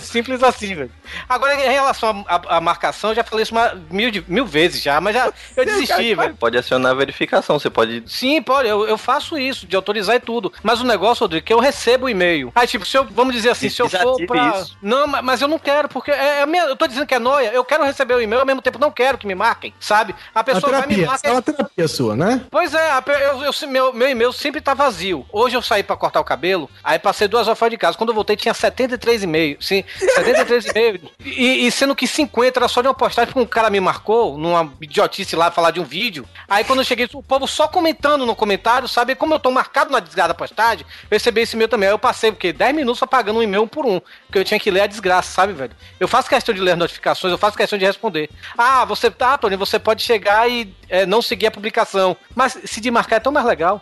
Simples assim, velho. Agora, em relação à marcação, eu já falei isso uma, mil, mil vezes já, mas já eu desisti, velho. Pode acionar a verificação. Você pode. Sim, pode, eu, eu faço isso, de autorizar e tudo. Mas o negócio, Rodrigo, é que eu recebo o e-mail. Aí, tipo, se eu, vamos dizer assim, se eu for pra. isso. Não, ma- mas eu não quero, porque é, é minha, eu tô dizendo que é noia. Eu quero receber o e-mail, ao mesmo tempo não quero que me marquem, sabe? A A pessoa vai me terapia, marcar. é uma terapia sua, né? Pois é, eu, eu- meu, meu e-mail sempre tá vazio. Hoje eu saí pra cortar o cabelo, aí passei duas horas fora de casa. Quando eu voltei tinha 73 e-mails. Sim, [laughs] 73 e-mails. E, e sendo que 50 era só de uma postagem, porque um cara me marcou numa idiotice lá, falar de um vídeo. Aí quando eu cheguei, o povo só comentando no comentário, sabe? Como eu tô marcado na desgraça da postagem, eu recebi esse e-mail também. Aí eu passei, porque 10 minutos apagando um e-mail um por um. Porque eu tinha que ler a desgraça, sabe, velho? Eu faço questão de ler as notificações, eu faço questão de responder. Ah, você tá, Você pode chegar e é, não seguir a publicação. Mas se de marcar é tão mais legal.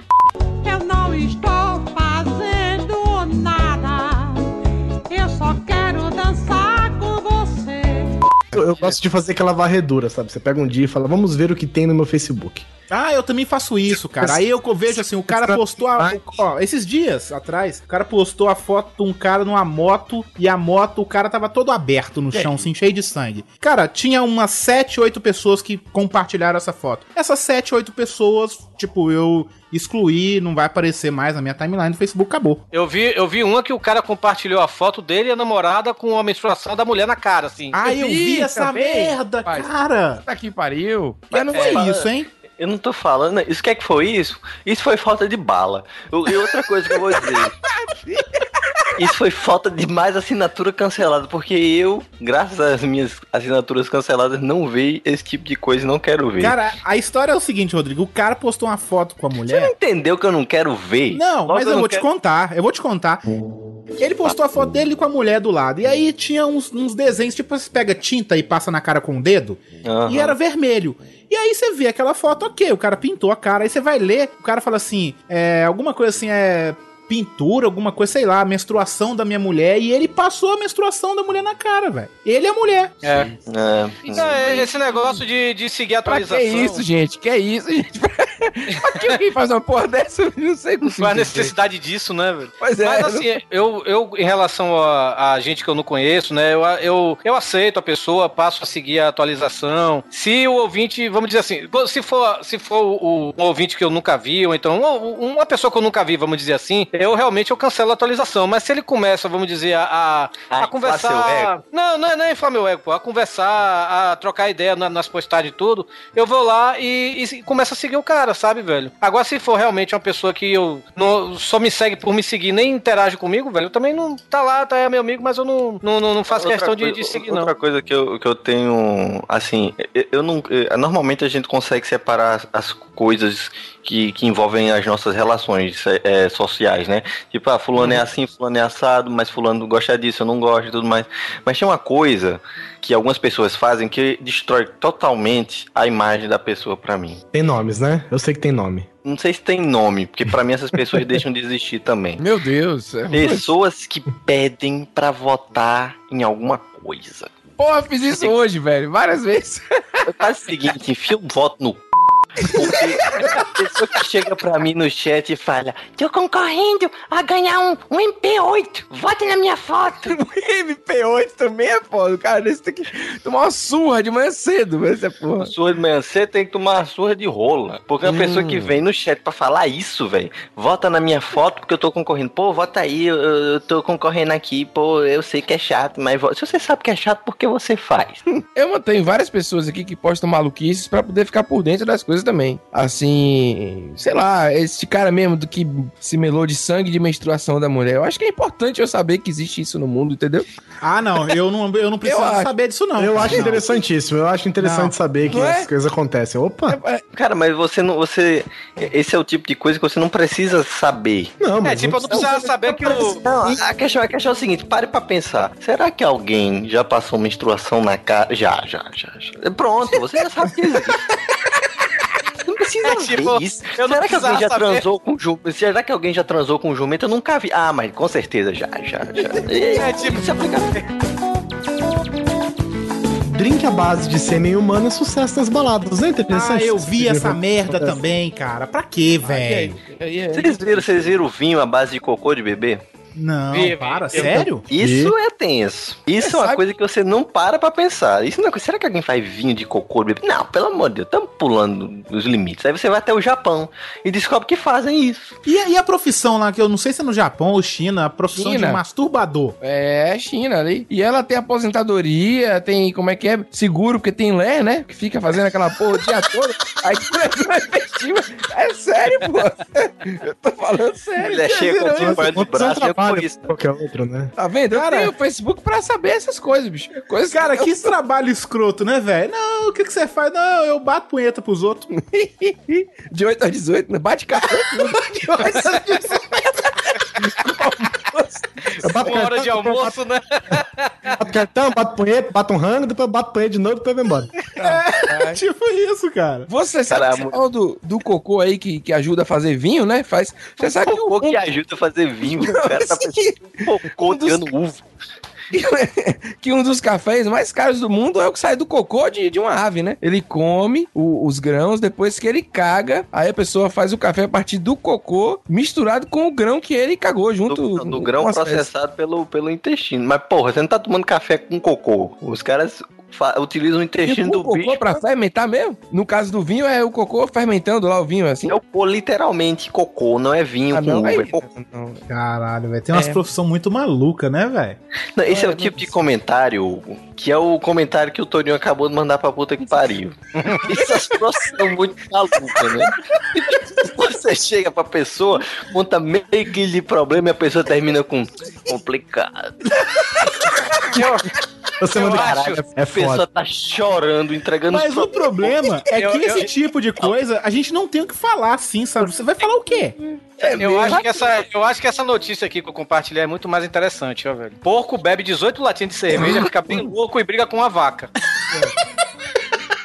Eu não estou Eu, eu gosto de fazer aquela varredura, sabe? Você pega um dia e fala, vamos ver o que tem no meu Facebook. Ah, eu também faço isso, cara. Aí eu vejo assim, o cara postou a, ó, esses dias atrás, o cara postou a foto de um cara numa moto e a moto, o cara tava todo aberto no chão, assim, cheio de sangue. Cara, tinha umas 7, 8 pessoas que compartilharam essa foto. Essas 7, 8 pessoas, tipo, eu excluí, não vai aparecer mais na minha timeline do Facebook, acabou. Eu vi, eu vi uma que o cara compartilhou a foto dele e a namorada com a menstruação da mulher na cara, assim. Ah, eu vi essa também, merda, cara. Tá que pariu. Mas não foi isso, hein? Eu não tô falando. Isso que é que foi isso? Isso foi falta de bala. E outra coisa que eu vou dizer. [laughs] [laughs] Isso foi falta de mais assinatura cancelada, porque eu, graças às minhas assinaturas canceladas, não vejo esse tipo de coisa e não quero ver. Cara, a história é o seguinte, Rodrigo. O cara postou uma foto com a Você não mulher. entendeu que eu não quero ver? Não, Logo mas eu, não vou te quero- contar. Eu vou te contar. Ele postou a foto dele com a mulher do lado. E aí tinha uns, uns desenhos, tipo, você pega tinta e passa na cara com o dedo. Aham. E era vermelho. E aí você vê aquela foto, ok, o cara pintou a cara. Aí você vai ler, o cara fala assim, é, alguma coisa assim, é pintura, alguma coisa, sei lá, menstruação da minha mulher. E ele passou a menstruação da mulher na cara, velho. Ele é a mulher. É. É, Então, é esse negócio de, de seguir a Pra que atualização. isso, gente? Que isso, gente? [laughs] pra que alguém faz uma porra dessa? Eu não sei como Qual a necessidade disso, né, velho? Pois é. Mas assim, eu, eu em relação a, a gente que eu não conheço, né, eu, eu, eu aceito a pessoa, passo a seguir a atualização. Se o ouvinte, vamos dizer assim, se for, se for o, um ouvinte que eu nunca vi, ou então uma, uma pessoa que eu nunca vi, vamos dizer assim, eu realmente eu cancelo a atualização. Mas se ele começa, vamos dizer, a, a, Ah, a conversar. ego. Não, não é, não é inflar meu ego, pô. A conversar, a trocar ideia na- nas postagens e tudo, eu vou lá e, e começo a seguir o cara. sabe, velho? Agora, se for realmente uma pessoa que eu não, só me segue por me seguir, nem interage comigo, velho, eu também não. Tá lá, tá é meu amigo, mas eu não, não, não, não faço Outra questão de, coisa- de seguir, outra não. coisa que eu, que eu tenho, assim, eu, eu não. eu- normalmente a gente consegue separar as coisas que, que envolvem as nossas relações é, sociais, né? Tipo, ah, fulano é assim, fulano é assado, mas fulano gosta disso, eu não gosto e tudo mais. Mas tem uma coisa que algumas pessoas fazem que destrói totalmente a imagem da pessoa pra mim. Tem nomes, né? Eu sei que tem nome. Não sei se tem nome, porque pra mim essas pessoas [laughs] deixam de existir também. Meu Deus. É... Pessoas que pedem pra votar em alguma coisa. Porra, fiz isso hoje, velho. Várias vezes. Eu faço o seguinte, enfia o voto no. Porque a pessoa que chega pra mim no chat e fala Tô concorrendo a ganhar um, um MP8, vote na minha foto. [laughs] MP8 também é foda. O cara desse tem que tomar uma surra de manhã cedo. Essa porra. Surra de manhã, você tem que tomar uma surra de rola. Porque a Hum. pessoa que vem no chat pra falar isso, velho, vota na minha foto porque eu tô concorrendo. Pô, vota aí, eu, eu tô concorrendo aqui. Pô, eu sei que é chato, mas se você sabe que é chato, por que você faz? [laughs] Eu mantenho várias pessoas aqui que postam maluquices pra poder ficar por dentro das coisas também. Assim, sei lá, esse cara mesmo do que se melou de sangue de menstruação da mulher. Eu acho que é importante eu saber que existe isso no mundo, entendeu? Ah, não, eu não, eu não [laughs] preciso Eu acho. saber disso, não. eu acho não. interessantíssimo. Eu acho interessante Não. saber que Não é? essas coisas acontecem. Opa! Cara, mas você não. Você. Esse é o tipo de coisa que você não precisa saber. Não, É, mas tipo, eu não precisava saber que o. Não, a questão, a questão é o seguinte, pare pra pensar. Será que alguém já passou menstruação na cara? Já, já, já, já. Pronto, você já sabe que existe. [laughs] Precisa É, ver tipo, isso. Será que alguém já saber. transou com jumento? Será que alguém já transou com jumento? Eu nunca vi. Ah, mas com certeza já, já, já. É, tipo, se aplica. drink à base de sêmen humano é sucesso nas baladas. Não é Ah, interessante? eu vi essa merda também, cara. Pra quê, velho? Vocês viram, vocês viram o vinho à base de cocô de bebê? Não, Vi, vi. para, sério? Isso é tenso. Isso é, uma sabe- coisa que você não para pra pensar. Isso não é coisa. Será que alguém faz vinho de cocô? Não, pelo amor de Deus, estamos pulando os limites. Aí você vai até o Japão e descobre que fazem isso. E, a- e a profissão lá, que eu não sei se é no Japão ou China, a profissão China. de masturbador. É, China ali. E ela tem aposentadoria, tem, como é que é? Seguro, porque tem lé, né? Que fica fazendo aquela porra o dia [laughs] todo. Aí tu é. É sério, pô. [laughs] Eu tô falando sério. Ele é cheio com Outros braço eu com qualquer outro, né? Tá vendo? Cara- eu tenho o Facebook pra saber essas coisas, bicho. Coisas Cara, que que trabalho escroto, né, velho? Não, o que, que você faz? Não, eu bato punheta pros outros. [laughs] De 8 a 18, né? Bate café. Eu bato uma hora cartão, de almoço, né? Bato cartão, bato punheta, bato um rango, depois bato punheta de novo, depois vai embora. tipo isso, cara. Você sabe Cara, que você do, do cocô aí que, que ajuda a fazer vinho, né? Faz. Você sabe que o Cocô que ajuda a fazer vinho. O cara [laughs] tá pensando cocô tirando uva. [laughs] que um dos cafés mais caros do mundo é o que sai do cocô de, de uma ave, né? Ele come o- os grãos, depois que ele caga, aí a pessoa faz o café a partir do cocô misturado com o grão que ele cagou junto. Do, do grão processado pelo, pelo intestino. Mas, porra, você não tá tomando café com cocô. Os caras utilizam o intestino Tipo, o do cocô bicho. pra fermentar mesmo? No caso do vinho, é o cocô fermentando lá o vinho, assim? É o pô, literalmente cocô, não é vinho Ah, com não, uva. é cocô. não. Caralho, velho. Tem umas É. profissões muito malucas, né, velho? Esse é, É, o tipo de comentário Hugo, que é o comentário que o Toninho acabou de mandar pra puta que pariu. [laughs] Essas profissões são muito malucas, né? [laughs] Você chega pra pessoa, conta meio que de problema e a pessoa termina com complicado. [laughs] Você manda acho- caralho, é A pessoa foda. tá chorando, entregando Mas o problema [laughs] é que eu- esse tipo de coisa a gente não tem o que falar assim, sabe? Você vai falar o quê? Eu acho, que essa, eu acho que essa notícia aqui que eu compartilhei é muito mais interessante, ó, velho. Porco bebe 18 latinhas de cerveja, fica bem louco e briga com uma vaca. [laughs]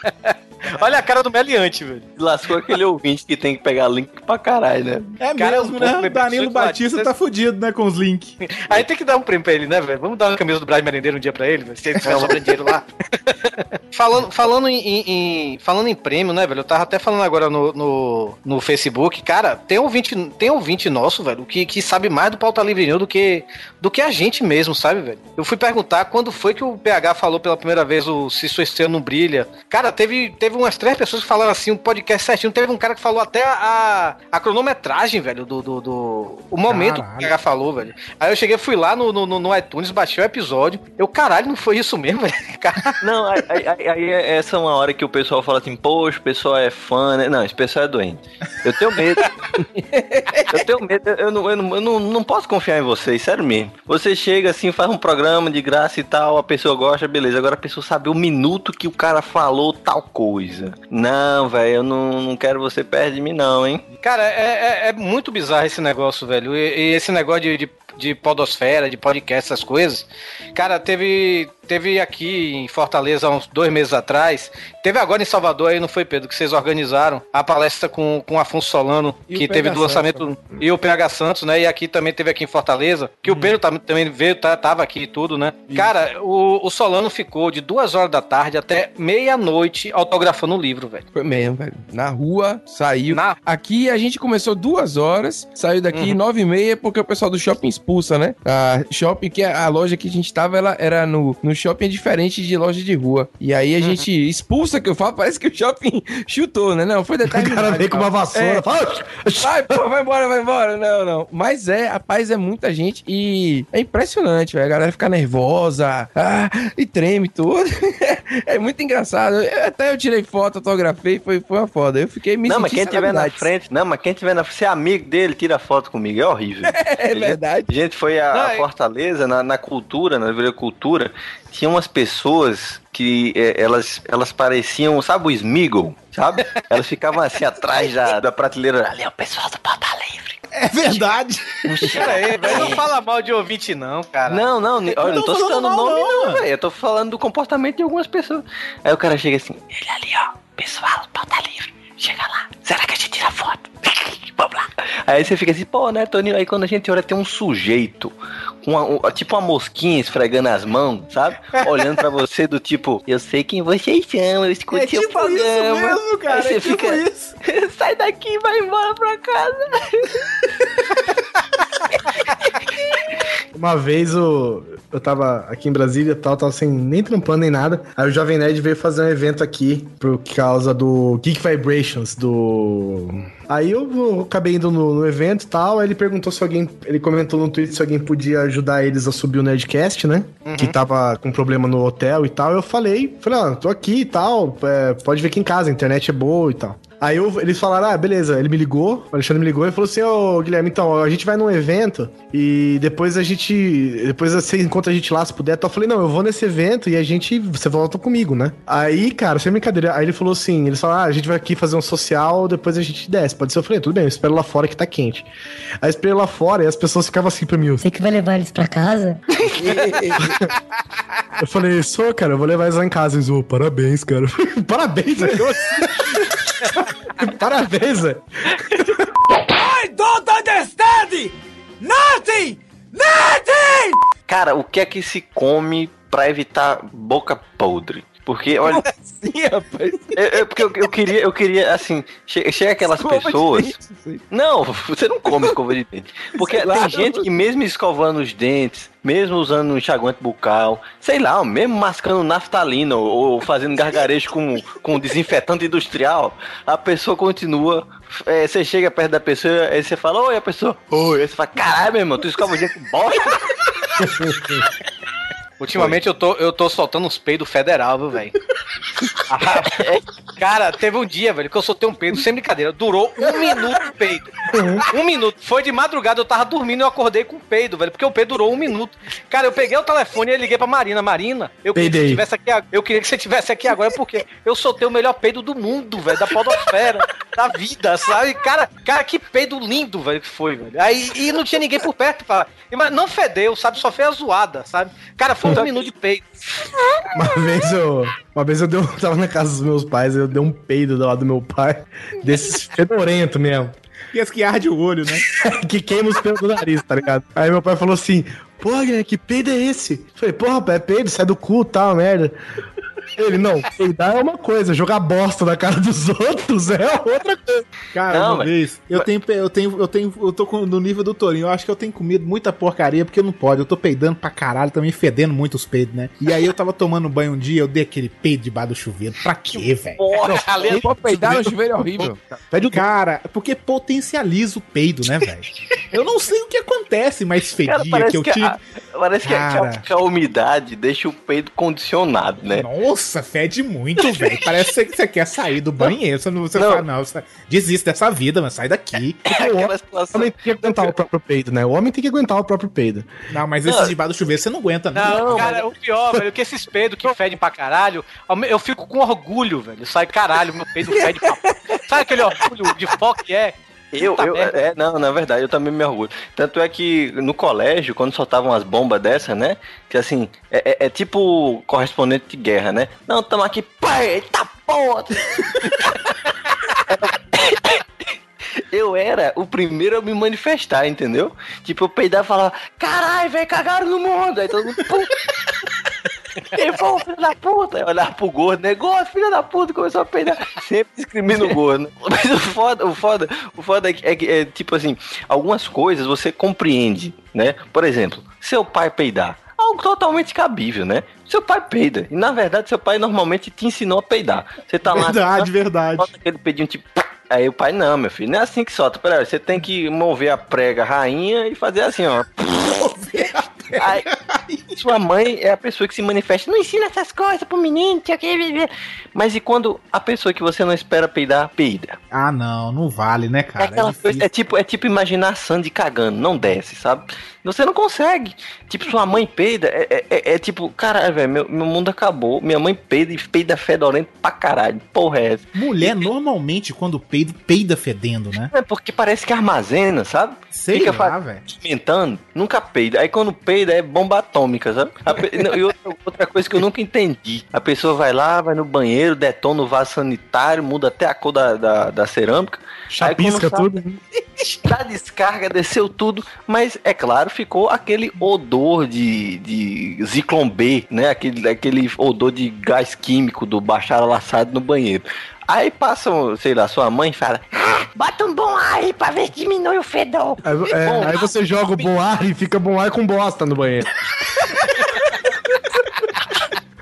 [laughs] Olha a cara do meliante, velho. Lascou aquele ouvinte que tem que pegar link pra caralho, né? É Cara, mesmo, um né? bebê Danilo 18 Batista tá fudido, né, com os links. [laughs] Aí tem que dar um prêmio pra ele, né, velho? Vamos dar uma camisa do Brás Merendeiro um dia pra ele, velho, se ele tiver sobrando dinheiro lá. [laughs] falando falando em, em- em- falando em prêmio, né, velho? Eu tava até falando agora no, no, no Facebook. Cara, tem ouvinte, tem ouvinte nosso, velho, que, que sabe mais do Pauta Livre do que, do que a gente mesmo, sabe, velho? Eu fui perguntar quando foi que o PH falou pela primeira vez o Se Sua Estrela Não Brilha. Cara, teve, teve umas três 10 pessoas que falaram assim, um podcast certinho. Teve um cara que falou até a, a cronometragem, velho, do, do, do- o momento Caralho. que o cara falou, velho. Aí eu cheguei, fui lá no, no, no- iTunes, baixei o episódio. Eu, caralho, não foi isso mesmo, [laughs] velho? Não, aí, aí- aí- aí é- essa é uma hora que o pessoal fala assim, poxa, o pessoal é fã, né? Não, esse pessoal é doente. Eu tenho medo. eu tenho medo, eu não, eu, não, eu não, não posso confiar em vocês, sério mesmo. Você chega assim, faz um programa de graça e tal, a pessoa gosta, beleza. Agora a pessoa sabe o minuto que o cara falou tal coisa. Não, velho, eu não, não quero você perto de mim, não, hein? Cara, é, é- é muito bizarro esse negócio, velho. E, e esse negócio de, de, de podosfera, de podcast, essas coisas. Cara, teve, teve aqui em Fortaleza, há uns dois meses atrás. Teve agora em Salvador aí, não foi, Pedro? Que vocês organizaram a palestra com, com o Afonso Solano, E que teve do lançamento. E o PH Santos, né? E aqui também teve aqui em Fortaleza. Que o Pedro tam- também veio, tá, tava aqui e tudo, né? Cara, o, o Solano ficou de duas horas da tarde até meia-noite autografando o livro, velho. Foi mesmo, velho. Na rua, saiu. Na- Aqui a gente começou duas horas, saiu daqui nove e meia, porque o pessoal do shopping expulsa, né? A shopping, que é a loja que a gente tava, ela era no, no shopping diferente de loja de rua. E aí a gente expulsa, que eu falo, parece que o shopping [laughs] chutou, né? Não, foi O determinado. cara veio com uma vassoura. É. Fala, Vai, pô, vai embora, vai embora. Não, não. Mas é, rapaz, é muita gente e é impressionante, velho. A galera fica nervosa ah, e treme tudo. [laughs] é muito engraçado. Eu- até eu tirei foto, autografei, foi, foi uma foda. Eu fiquei me não, mas quem tiver na frente, não, mas quem tiver na frente, ser amigo dele, tira foto comigo, é horrível. [laughs] É verdade. Gente foi a, Não, a é- Fortaleza, na, na cultura, na Livraria Cultura, tinha umas pessoas que é, elas, elas pareciam, sabe o Smiggle, sabe? [laughs] Elas ficavam assim atrás da, da prateleira. Ali é o pessoal do Pauta Livre. É verdade. Pera aí, velho. Não fala mal de ouvinte, não, cara. Não, não, olha, eu não tô falando citando mal, nome não, não, velho. Eu tô falando do comportamento de algumas pessoas. Aí o cara chega assim, ele ali, ó, pessoal do Pauta Livre. Chega lá, será que a gente tira foto? [laughs] Vamos lá. Aí você fica assim, pô, né, Toninho? Aí quando a gente olha, tem um sujeito com uma- um- tipo uma mosquinha esfregando as mãos, sabe? Olhando pra você do tipo, eu sei quem vocês são, eu escutei É tipo o programa. isso mesmo, cara. Aí você é tipo fica, isso. [laughs] sai daqui e vai embora pra casa. [laughs] Uma vez o, eu tava aqui em Brasília e tal, tava sem nem trampando nem nada. Aí o Jovem Nerd veio fazer um evento aqui por causa do Geek Vibrations, do. Aí eu, eu acabei indo no, no evento e tal. Aí ele perguntou se alguém. Ele comentou no Twitter se alguém podia ajudar eles a subir o Nerdcast, né? Que tava com problema no hotel e tal. Eu falei, falei, ah, tô aqui e tal. é, pode vir aqui em casa, a internet é boa e tal. Aí eu- eles falaram, ah, beleza. Ele me ligou, o Alexandre me ligou e falou assim, ô Guilherme, então, a gente vai num evento e depois a gente. Depois você encontra a gente lá, se puder. Então eu falei, não, eu vou nesse evento e a gente. Você volta comigo, né? Aí, cara, sem brincadeira. Aí ele falou assim: eles falaram, ah, a gente vai aqui fazer um social, depois a gente desce. Pode ser? Eu falei, tudo bem, eu espero lá fora que tá quente. Aí eu esperei lá fora e as pessoas ficavam assim pra mim. Você que vai levar eles pra casa? [laughs] Eu falei, sou, cara, eu vou levar eles lá em casa. Eles, ô, parabéns, cara. [laughs] parabéns, velho. [laughs] parabéns, velho. I don't understand! Nothing! Nothing! Cara, o que é que se come pra evitar boca podre? Porque, olha, Sim, rapaz. é, é porque eu, eu queria, eu queria, assim, che- chega aquelas Escova de pessoas. dente. Não, você não come escova de dente. Porque Sei lá, tem gente que mesmo escovando os dentes, mesmo usando um enxaguante bucal, sei lá, mesmo mascando naftalina ou, ou fazendo gargarejo com, com desinfetante industrial, a pessoa continua. é, você chega perto da pessoa, aí você fala, oi, a pessoa, oi, aí você fala, caralho, meu irmão, tu escova o dente com bosta? [laughs] Ultimamente eu tô, eu tô soltando uns peidos federal, viu, velho? Ah, [laughs] Cara, teve um dia, velho, que eu soltei um peido, sem brincadeira. Durou um minuto o peido. Um minuto. Foi de madrugada, eu tava dormindo e eu acordei com o peido, velho, porque o peido durou um minuto. Cara, eu peguei o telefone e liguei pra Marina. Marina, eu queria, que você tivesse aqui, eu queria que você tivesse aqui agora, porque eu soltei o melhor peido do mundo, velho, da podosfera, da vida, sabe? Cara, cara, que peido lindo, velho, que foi, velho. Aí, e não tinha ninguém por perto. Mas não fedeu, sabe? Só fez a zoada, sabe? Cara, foi um minuto de peido. Uma vez eu. Uma vez eu dei, um- tava na casa dos meus pais, eu dei um peido do lado do meu pai, desses fedorento mesmo. E as que arde o olho, né? [laughs] que queima os pelos do nariz, tá ligado? Aí meu pai falou assim: Pô, Guilherme, que peido é esse? Eu falei, porra, pai, é peido, sai do cu tal, merda. Ele, não, peidar é uma coisa, jogar bosta na cara dos [laughs] outros é outra coisa. Cara, Não, uma mas- vez, eu tenho, eu tenho, eu tenho, eu tô com- no nível do Torinho, eu acho que eu tenho comido muita porcaria, porque não pode, eu tô peidando pra caralho, também fedendo muito os peidos, né? E aí eu tava tomando banho um dia, eu dei aquele peido debaixo do chuveiro, pra quê, velho? Porra, [laughs] ali Pô, peidar no chuveiro é horrível. Pede o Cara, porque potencializa o peido, né, velho? Eu não sei o que acontece, mas fedia Cara, parece que eu tive... parece que a, que a- Cara. que a umidade deixa o peido condicionado, né? Nossa, fede muito, velho. Parece que você quer sair do banheiro. Você, não, você Não. fala, não, você desiste dessa vida, mas sai daqui. Aquela O situação. homem tem que aguentar o próprio peido, né? O homem tem que aguentar o próprio peido. Não, mas esses debaixo do chuveiro você não aguenta, não. Não, cara, o pior, velho, que esses peidos que fedem pra caralho, eu fico com orgulho, velho. Sai, caralho, meu peido fede pra... Sabe aquele orgulho de foco que é? Eu, eu, é, não, na verdade, eu também me orgulho. Tanto é que no colégio, quando soltavam umas bombas dessa, né? Que assim, é, é- é tipo correspondente de guerra, né? Não, tamo aqui, pai, eita porra! [laughs] Eu era o primeiro a me manifestar, entendeu? Tipo, eu peidava e falava, caralho, velho, cagaram no mundo. Aí todo mundo. Foi o filho da puta? Eu olhava pro gordo, negócio, filho da puta, começou a peidar. Sempre discrimina o gordo. Mas o foda, o foda, o foda é que, é é, tipo assim, algumas coisas você compreende, né? Por exemplo, seu pai peidar. Algo totalmente cabível, né? Seu pai peida. E na verdade, seu pai normalmente te ensinou a peidar. Você tá lá. Verdade, verdade. Solta aquele pedinho tipo. Aí o pai, não, meu filho, não é assim que solta. Peraí, você tem que mover a prega rainha e fazer assim, ó. [laughs] Aí, [laughs] sua mãe é a pessoa que se manifesta. Não ensina essas coisas pro menino, tinha que. Mas e quando a pessoa que você não espera peidar, peida? Ah, não, não vale, né, É cara? aquela difícil. coisa, é tipo, é tipo imaginar a Sandy cagando, não desce, sabe? Você não consegue. Tipo, sua mãe peida, é, é- é- é tipo, caralho, velho, meu, meu mundo acabou. Minha mãe peida e peida fedorento pra caralho. Porra, é essa? Mulher, normalmente, quando peida, peida fedendo, né? É porque parece que armazena, sabe? Sei Fica lá, velho. Alimentando, nunca peida. Aí quando peida é bomba atômica, sabe? A E outra, outra coisa que eu nunca entendi. A pessoa vai lá, vai no banheiro, detona o vaso sanitário, muda até a cor da, da, da cerâmica. Chapisca tudo. [laughs] Da descarga, desceu tudo, mas é claro, ficou aquele odor de, de Zyklon B, né? Aquele, aquele odor de gás químico do Bachar al-Assad no banheiro. Aí passa, sei lá, sua mãe fala: "Ah, Bota um bom ar aí pra ver se diminui o fedor. Aí, é, aí você joga o bom ar e fica bom ar com bosta no banheiro. [laughs]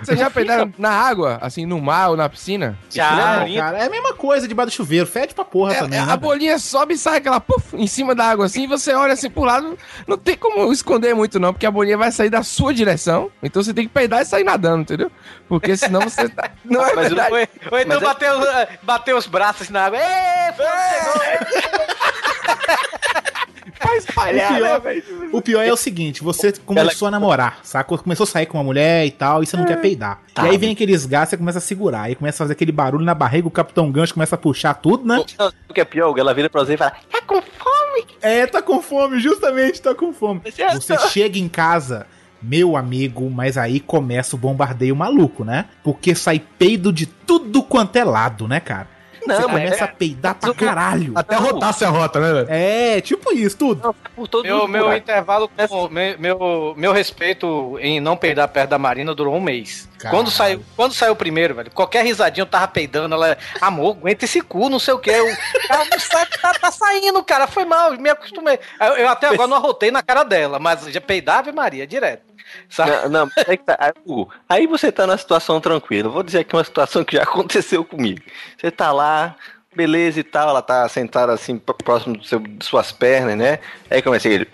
Vocês já peidaram na água, assim, no mar ou na piscina? Já, Não, cara, é a mesma coisa debaixo do chuveiro. Fede pra porra É, também, é, né? a velho? bolinha sobe e sai aquela puf, em cima da água assim, e você olha assim pro lado, não tem como esconder muito não, porque a bolinha vai sair da sua direção, então você tem que peidar e sair nadando, entendeu? Porque senão você tá... Não é Mas verdade. Ou, ou então é- os- bater os braços na água. Ê, foi, [laughs] [laughs] Vai espalhar, O pior- né, velho? O pior é o seguinte, você começou a namorar, sacou? Começou a sair com uma mulher e tal, e você não quer peidar. Tá. E aí vem aqueles gases, você começa a segurar, aí começa a fazer aquele barulho na barriga, o Capitão Gancho começa a puxar tudo, né? Não, o que é pior, ela vira pra você e fala: Tá com fome? É, tá com fome, justamente, tá com fome. Você é Você chega em casa, meu amigo, mas aí começa o bombardeio maluco, né? Porque sai peido de tudo quanto é lado, né, cara? Não, você começa é- a peidar pra caralho. Até rotasse a rota, né, velho? É, tipo isso, tudo. Por todo Meu, mundo meu buraco. intervalo, com- meu, meu, meu respeito em não peidar perto da Marina durou um mês. Caralho. Quando saiu, quando saiu o primeiro, velho, qualquer risadinha eu tava peidando, ela, amor, aguenta esse cu, não sei o que. Eu, cara, não sai, tá, tá saindo, cara, foi mal, me acostumei. Eu, eu até agora não arrotei na cara dela, mas já peidava e Maria, direto. Sabe? Não, não, tá, aí, aí você tá na situação tranquila. Vou dizer aqui uma situação que já [laughs] aconteceu comigo. Você tá lá, beleza e tal, ela tá sentada assim pró- próximo de suas pernas, né? Aí começa ele.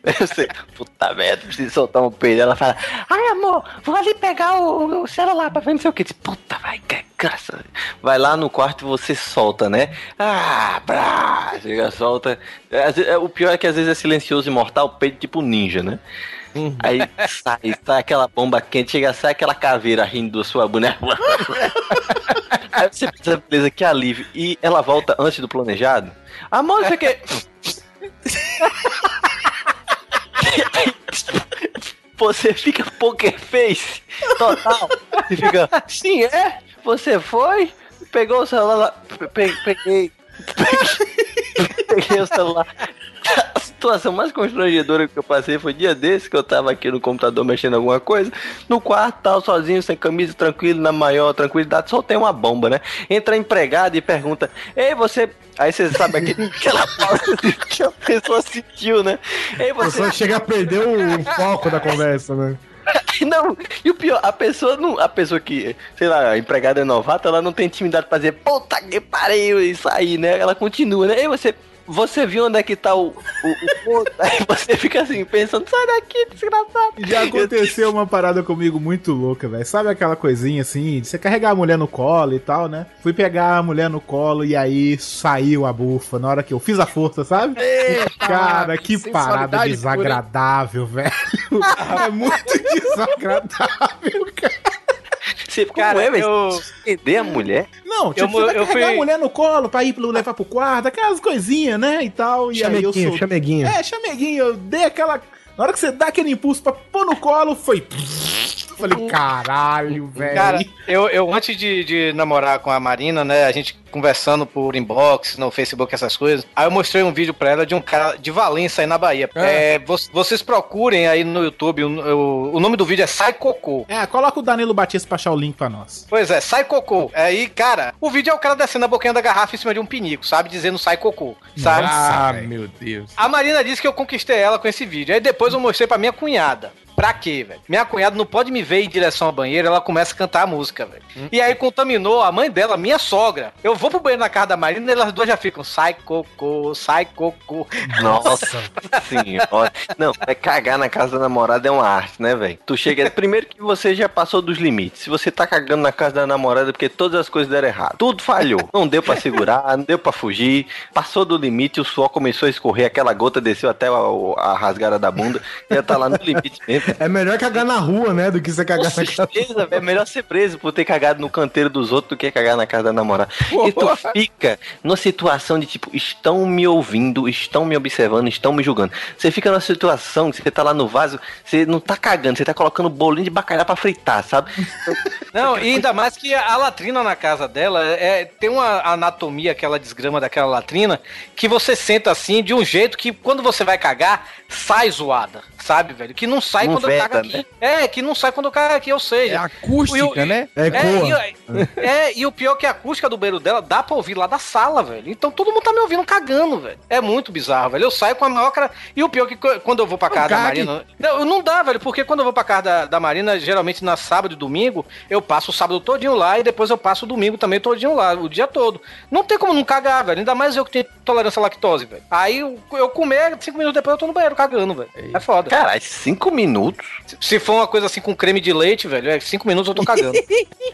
[laughs] Eu sei, puta merda, preciso soltar um peido. Ela fala, ai amor, vou ali pegar o, o celular pra ver não sei o que. Diz, Puta, vai, que graça. Vai lá no quarto e você solta, né? Ah, brá, chega, solta. O pior é que às vezes é silencioso e mortal, peito tipo ninja, né? Aí sai, sai aquela bomba quente, chega, sai aquela caveira rindo da sua boneca. [laughs] Aí você pensa, beleza, que alívio. E ela volta antes do planejado. Amor, isso aqui. [laughs] [laughs] Você fica poker face total. Fica, sim, é? Você foi? Pegou o celular. Peguei, [laughs] peguei o celular. Situação mais constrangedora que eu passei foi dia desse que eu tava aqui no computador mexendo alguma coisa, no quarto, tal, sozinho, sem camisa, tranquilo, na maior tranquilidade, só tem uma bomba, né? Entra a empregada e pergunta: Ei, você. Aí você sabe [laughs] aquela pausa que a pessoa sentiu, né? Ei, A pessoa você. chega a perder o [laughs] foco da conversa, né? [laughs] Não, e o pior, a pessoa não. A pessoa que, sei lá, a empregada é novata, ela não tem intimidade pra dizer, puta que pariu, isso aí, né? Ela continua, né? Ei, você. Você viu onde é que tá o, o, o ponto? Aí você fica assim, pensando, sai daqui, desgraçado. Já aconteceu uma parada comigo muito louca, velho. Sabe aquela coisinha assim, de você carregar a mulher no colo e tal, né? Fui pegar a mulher no colo e aí saiu a bufa na hora que eu fiz a força, sabe? Cara, que parada desagradável, [laughs] velho. É muito desagradável, cara. Você, Cara, é, eu- Entender a mulher? Não, tipo, Eu- você vai eu carregar fui- a mulher no colo pra ir levar pro quarto, aquelas coisinhas, né? E tal. E aí eu Chameguinho, sou. chameguinho. É, chameguinho, eu dei aquela. Na hora que você dá aquele impulso pra pôr no colo, foi. Falei, caralho, velho. Cara, eu, eu antes de, de namorar com a Marina, né, a gente conversando por inbox, no Facebook, essas coisas, aí eu mostrei um vídeo pra ela de um cara de Valença aí na Bahia. É, vo- vocês procurem aí no YouTube, o, o- nome do vídeo é Sai Cocô. É, coloca o Danilo Batista pra achar o link pra nós. Pois é, sai cocô. Aí, cara, o vídeo é o cara descendo a boquinha da garrafa em cima de um pinico, sabe? Dizendo sai cocô, sabe? Ah, meu Deus. A Marina disse que eu conquistei ela com esse vídeo. Aí depois eu mostrei pra minha cunhada. Pra quê, velho? Minha cunhada não pode me ver em direção ao banheiro, ela começa a cantar a música, velho. E aí contaminou a mãe dela, minha sogra. Eu vou pro banheiro na casa da Marina e elas duas já ficam, sai cocô, sai cocô. Nossa senhora. Não, é cagar na casa da namorada é uma arte, né, velho? Tu chega. Primeiro que você já passou dos limites. Se você tá cagando na casa da namorada é porque todas as coisas deram errado. Tudo falhou. Não deu pra segurar, não deu pra fugir. Passou do limite, o suor começou a escorrer, aquela gota desceu até a, a rasgada da bunda. Já tá lá no limite mesmo. É melhor cagar na rua, né? Do que você Com cagar na casa. certeza, velho. É melhor ser preso por ter cagado no canteiro dos outros do que cagar na casa da namorada. E tu fica numa situação de tipo, estão me ouvindo, estão me observando, estão me julgando. Você fica numa situação que você tá lá no vaso, você não tá cagando, você tá colocando bolinho de bacalhau pra fritar, sabe? [laughs] Não, e ainda mais que a latrina na casa dela é, tem uma anatomia, aquela desgrama daquela latrina, que você senta assim de um jeito que quando você vai cagar, sai zoada, sabe, velho? Que não sai Não quando eu veda, cago aqui. né? É, que não sai quando eu cago aqui, ou É seja. acústica, Eu- né? É, É, e, é, e o pior é que a acústica do banheiro dela dá pra ouvir lá da sala, velho. Então todo mundo tá me ouvindo cagando, velho. É muito bizarro, velho. Eu saio com a maior cara. E o pior é que quando eu vou pra casa da. Marina. Não, não dá, velho, porque quando eu vou pra casa da, da Marina, geralmente na sábado e domingo, eu passo o sábado todinho lá e depois eu passo o domingo também todinho lá, o dia todo. Não tem como não cagar, velho. Ainda mais eu que tenho tolerância à lactose, velho. Aí eu, eu comer, cinco minutos depois eu tô no banheiro cagando, velho. É foda. Caralho, cinco minutos? Se- Se for uma coisa assim com creme de leite, velho, é cinco minutos eu tô cagando. [laughs]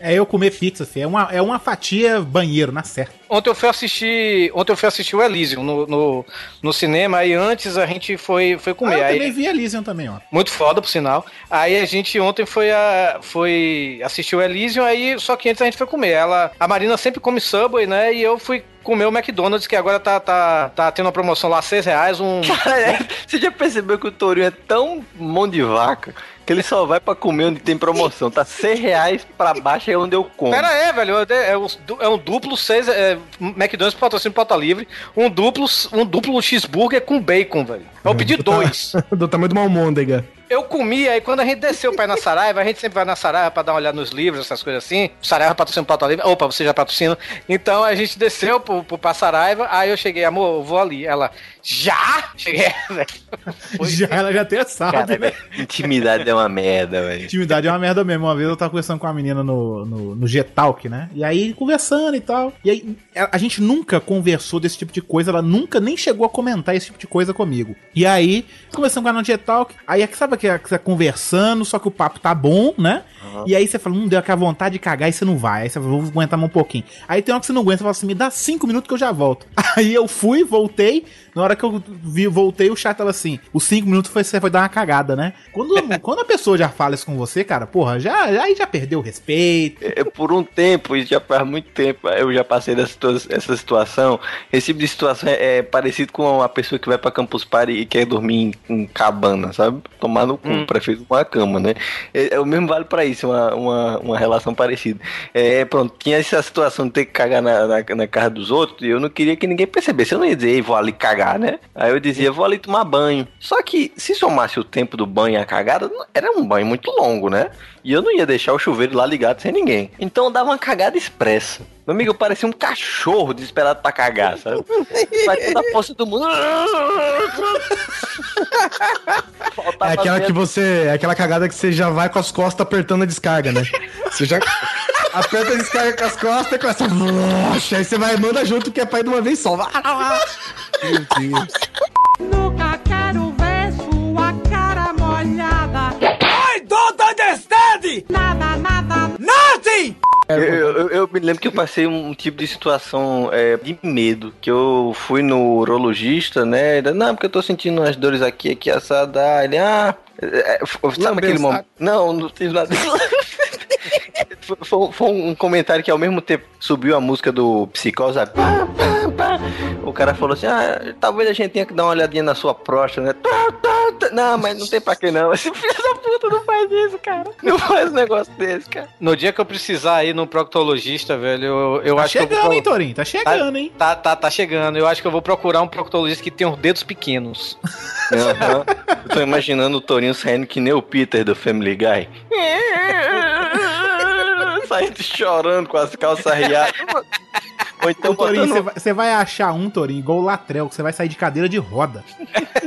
É eu comer pizza, assim. É uma, é uma fatia banheiro, na certa. Ontem eu fui assistir. Ontem eu fui assistir o Elysium no, no, no cinema, aí antes a gente foi, foi Ah, comer. eu aí, também vi Elysium também, ó. Muito foda, por sinal. Aí a gente ontem foi, a, foi assistir o Elysium, aí só que antes a gente foi comer. Ela, a Marina sempre come Subway, né? E eu fui comer o McDonald's, que agora tá, tá, tá tendo uma promoção lá, 6 reais, um. Cara, você já percebeu que o Tourinho é tão mão de vaca que ele só vai pra comer onde tem promoção. Tá 100 reais pra baixo é onde eu como. Pera aí, velho. É, é, é um duplo seis. É, McDonald's patrocínio pauta livre. Um duplo, um duplo cheeseburger com bacon, velho. Eu pedi dois. [laughs] Do tamanho de uma almôndega. Eu comi, aí quando a gente desceu pra ir na Saraiva, a gente sempre vai na Saraiva pra dar uma olhada nos livros, essas coisas assim. Saraiva patrocina o pauta livre. Opa, você já patrocina. Então a gente desceu pro, pro, pra Saraiva, aí eu cheguei, amor, eu vou ali. Ela, já? Cheguei, [laughs] velho. Já, ela já até sabe, Cara, né? velho, intimidade é uma merda, velho. Intimidade é uma merda mesmo. Uma vez eu tava conversando com uma menina no, no, no G-Talk, né? E aí, conversando e tal. E aí, a, a gente nunca conversou desse tipo de coisa. Ela nunca nem chegou a comentar esse tipo de coisa comigo. E aí, conversando com ela no G-Talk. Aí, sabe que você tá conversando, só que o papo tá bom, né? E aí você fala, hum, deu aquela vontade de cagar e você não vai. Aí você fala, vou aguentar mais um pouquinho. Aí tem hora que você não aguenta, você fala assim, me dá cinco minutos que eu já volto. [laughs] Aí eu fui, voltei. Na hora que eu vi, voltei, o chat tava assim, os cinco minutos foi, você foi dar uma cagada, né? Quando, [laughs] quando a pessoa já fala isso com você, cara, porra, já, já, aí já perdeu o respeito. É, por um tempo, e já faz muito tempo, eu já passei dessa, situa- essa situação. Esse tipo de situação é, é parecido com a pessoa que vai pra Campus Party e quer dormir em, em cabana, sabe? Tomar no cu, prefiro uma cama, né? É, é o mesmo vale pra isso, uma, uma, uma relação parecida. É, pronto, tinha essa situação de ter que cagar na, na, na casa dos outros e eu não queria que ninguém percebesse. Eu não ia dizer, "Ei, vou ali cagar, né? Aí eu dizia, vou ali tomar banho. Só que se somasse o tempo do banho e a cagada, era um banho muito longo, né? E eu não ia deixar o chuveiro lá ligado sem ninguém. Então eu dava uma cagada expressa. Meu amigo, eu parecia um cachorro desesperado pra cagar, sabe? [laughs] Vai toda a força do mundo. É aquela que você. É aquela cagada que você já vai com as costas apertando a descarga, né? Você já aperta a descarga com as costas e começa. Vroxa, Aí você vai manda junto que é pra ir de uma vez só. Meu Deus. Nunca Nada, nada. Nothing! Eu, eu- eu me lembro que eu passei um tipo de situação é, de medo. Que eu fui no urologista, né? Ele, Não, porque eu tô sentindo umas dores aqui, aqui, assada. Ele, ah. é, é, f- sabe Lambeu aquele momento? Não, não fiz nada. Foi- Foi, um comentário que ao mesmo tempo subiu a música do Psicose. sabe? Pá, pá, pá. O cara falou assim: Ah, talvez a gente tenha que dar uma olhadinha na sua próstata, né? Tá, tá, tá. Não, mas não tem pra que não. Esse filho da puta não faz isso, cara. Não faz um negócio desse, cara. No dia que eu precisar ir num proctologista, velho, eu, eu Tá acho que eu chegando, vou... hein, Torinho? Tá chegando, hein? Tá, tá, tá chegando. Eu acho que eu vou procurar um proctologista que tem os dedos pequenos. Aham. Eu tô imaginando o Torinho saindo que nem o Peter do Family Guy. [laughs] Saindo chorando com as calças riadas. Ou então Ô, Torinho, botando... você vai, você vai achar um, Torinho, igual o Latrel, que você vai sair de cadeira de roda.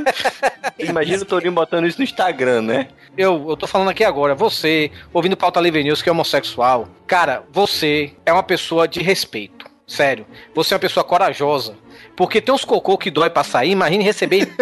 [laughs] Imagina o Torinho botando isso no Instagram, né? Eu, eu tô falando aqui agora, você, ouvindo Pauta Livre News, que é homossexual, cara, você é uma pessoa de respeito. Sério. Você é uma pessoa corajosa. Porque tem uns cocô que dói pra sair, imagine receber. [laughs]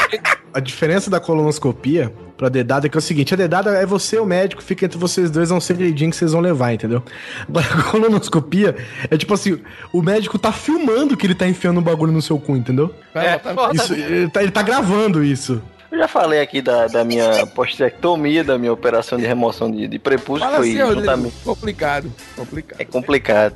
[laughs] A diferença da colonoscopia pra dedada é que é o seguinte: a dedada é você e o médico, fica entre vocês dois, é um segredinho que vocês vão levar, entendeu? Agora [laughs] a colonoscopia é tipo assim: o médico tá filmando que ele tá enfiando um bagulho no seu cu, entendeu? É, foda. Isso, ele, tá, ele tá gravando isso. Eu já falei aqui da, da minha postectomia, da minha operação de remoção de, de prepúcio, Fala foi assim, juntamente... Complicado. Complicado. É complicado.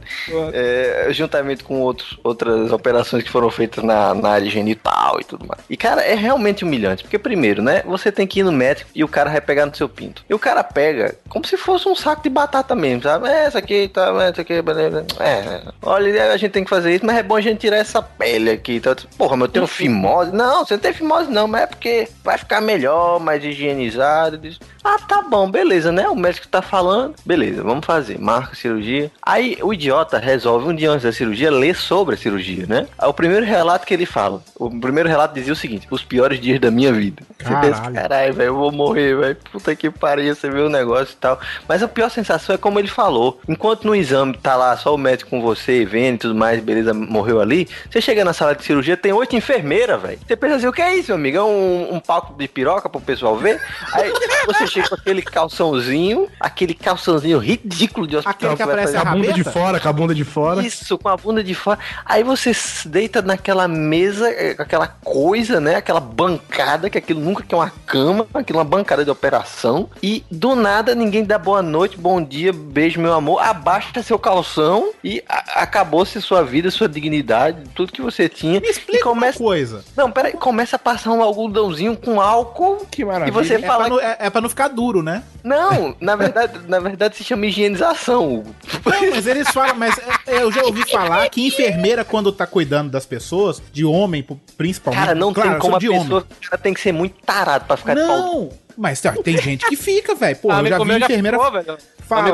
É, juntamente com outros, outras operações que foram feitas na, na área genital e tudo mais. E, cara, é realmente humilhante. Porque, primeiro, né? Você tem que ir no médico e o cara vai pegar no seu pinto. E o cara pega como se fosse um saco de batata mesmo, sabe? É, essa aqui, tá, essa aqui, beleza. É, olha, a gente tem que fazer isso, mas é bom a gente tirar essa pele aqui. Então, porra, mas eu tenho fimose. Não, você não tem fimose, não, mas é porque vai ficar melhor, mais higienizado. Ah, tá bom, beleza, né? O médico tá falando, beleza, vamos fazer, marca a cirurgia. Aí o idiota resolve um dia antes da cirurgia ler sobre a cirurgia, né? Aí o primeiro relato que ele fala, o primeiro relato dizia o seguinte: os piores dias da minha vida. Você pensa, Caralho. caralho, velho, eu vou morrer, velho. Puta que pariu, você vê o negócio e tal. Mas a pior sensação é como ele falou. Enquanto no exame tá lá só o médico com você, vendo e tudo mais, beleza, morreu ali. Você chega na sala de cirurgia, tem oito enfermeiras, velho. Você pensa assim, o que é isso, meu amigo? É um, um palco de piroca pro pessoal ver? Aí você chega com aquele calçãozinho, aquele calçãozinho ridículo de hospital. Aquele que vai aparece a bunda de fora, com a bunda de fora. isso, com a bunda de fora. Aí você se deita naquela mesa, eh, aquela coisa, né? Aquela bancada, que aquilo nunca que é uma cama, aquilo é uma bancada de operação. E do nada ninguém dá boa noite, bom dia, beijo, meu amor. Abaixa seu calção e a- acabou-se sua vida, sua dignidade, tudo que você tinha. Me explica e começa. uma coisa. Não, peraí, começa a passar um algodãozinho com álcool. Que E maravilha. você É fala. pra, não, é, é pra não ficar duro, né? Não, na verdade, na verdade se chama higienização, Hugo. Não, mas eles falam, mas é, eu já ouvi falar que enfermeira, quando tá cuidando das pessoas, de homem principalmente. Cara, não claro, tem como a pessoa. Cara tem que ser muito tarado pra ficar de pau Não, mas ó, tem gente que fica, velho. Pô, eu já vi enfermeira ficou, velho. Amigo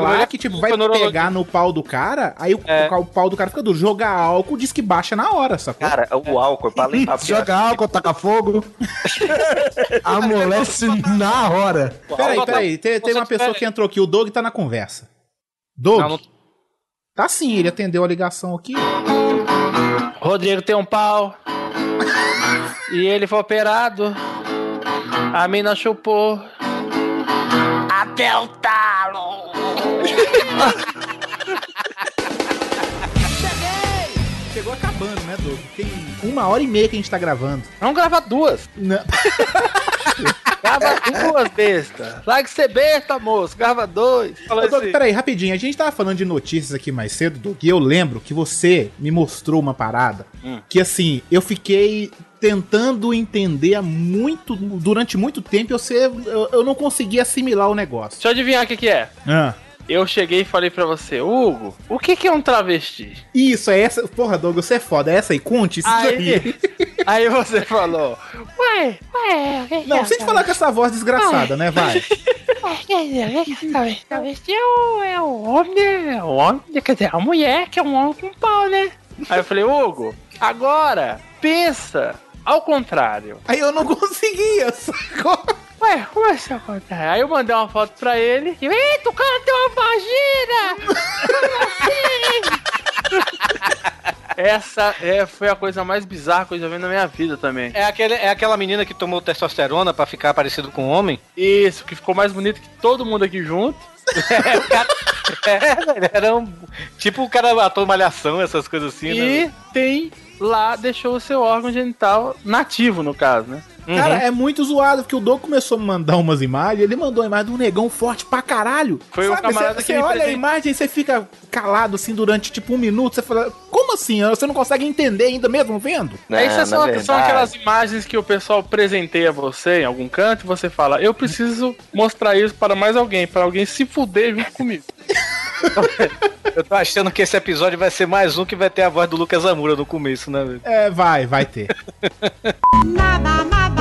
falar já que, tipo, ficou vai pegar no pau do cara, aí o, É. o pau do cara fica duro. Jogar álcool diz que baixa na hora, sacou? Cara, o álcool é pra limpar. porque [laughs] Joga álcool, taca fogo. [laughs] Amolece na hora. peraí, Não, peraí. Tem, tem uma pessoa que entrou aqui, o Doug tá na conversa. Doug? Não, não- Tá sim, ele atendeu a ligação aqui. Rodrigo tem um pau. e ele foi operado. A mina chupou. Até o talo. Chegou acabando, né, Doug? Tem uma hora e meia que a gente tá gravando. Vamos gravar duas. Não. [laughs] Grava duas, besta. Larga de ser besta, moço. Grava dois. Ô, Doug, assim. peraí, rapidinho. A gente tava falando de notícias aqui mais cedo, Doug, e eu lembro que você me mostrou uma parada Hum. que, assim, eu fiquei tentando entender há muito, durante muito tempo, eu, sei, eu, eu não consegui assimilar o negócio. Deixa eu adivinhar o que, que é. Ah. Eu cheguei e falei pra você, Hugo, o que, que é um travesti? Isso, é essa. Porra, Douglas, você é foda. É essa aí, conte isso aí. Aí, [laughs] aí você falou, Ué, ué, o que que Não, é sem falar com essa voz desgraçada, né? Vai. Quer [laughs] dizer, o que que é travesti? É é o homem, é o homem, quer dizer, a mulher que é um homem com pau, né? Aí eu falei, Hugo, agora pensa ao contrário. Aí eu não conseguia, sacou? Ué, como é que isso acontece? Aí eu mandei uma foto pra ele. E, Eita, o cara tem uma vagina! Como assim? Essa é, foi a coisa mais bizarra que eu já vi na minha vida também. É, aquele, é aquela menina que tomou testosterona pra ficar parecido com um homem? Isso, que ficou mais bonito que todo mundo aqui junto. É, o cara, é, velho, era um, tipo o cara ator malhação, essas coisas assim, E né? tem lá, deixou o seu órgão genital nativo, no caso, né? Cara, é muito zoado, porque o Doug começou a me mandar umas imagens, ele mandou uma imagem de um negão forte pra caralho. Foi o camarada Você que me olha a imagem e você fica calado assim durante tipo um minuto, você fala, como assim? Você não consegue entender ainda mesmo vendo? É só- são aquelas imagens que o pessoal presenteia você em algum canto e você fala, eu preciso mostrar isso para mais alguém, para alguém se fuder junto comigo. [laughs] Eu tô achando que esse episódio vai ser mais um que vai ter a voz do Lucas Amura no começo, né, velho? É, vai, vai ter. [laughs]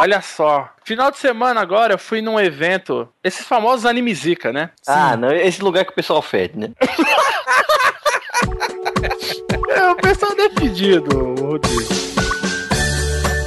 Olha só, final de semana agora eu fui num evento, esses famosos anime Zika, né? Ah, não, esse lugar que o pessoal fede, né? [laughs] É, o pessoal é pedido, Rodrigo.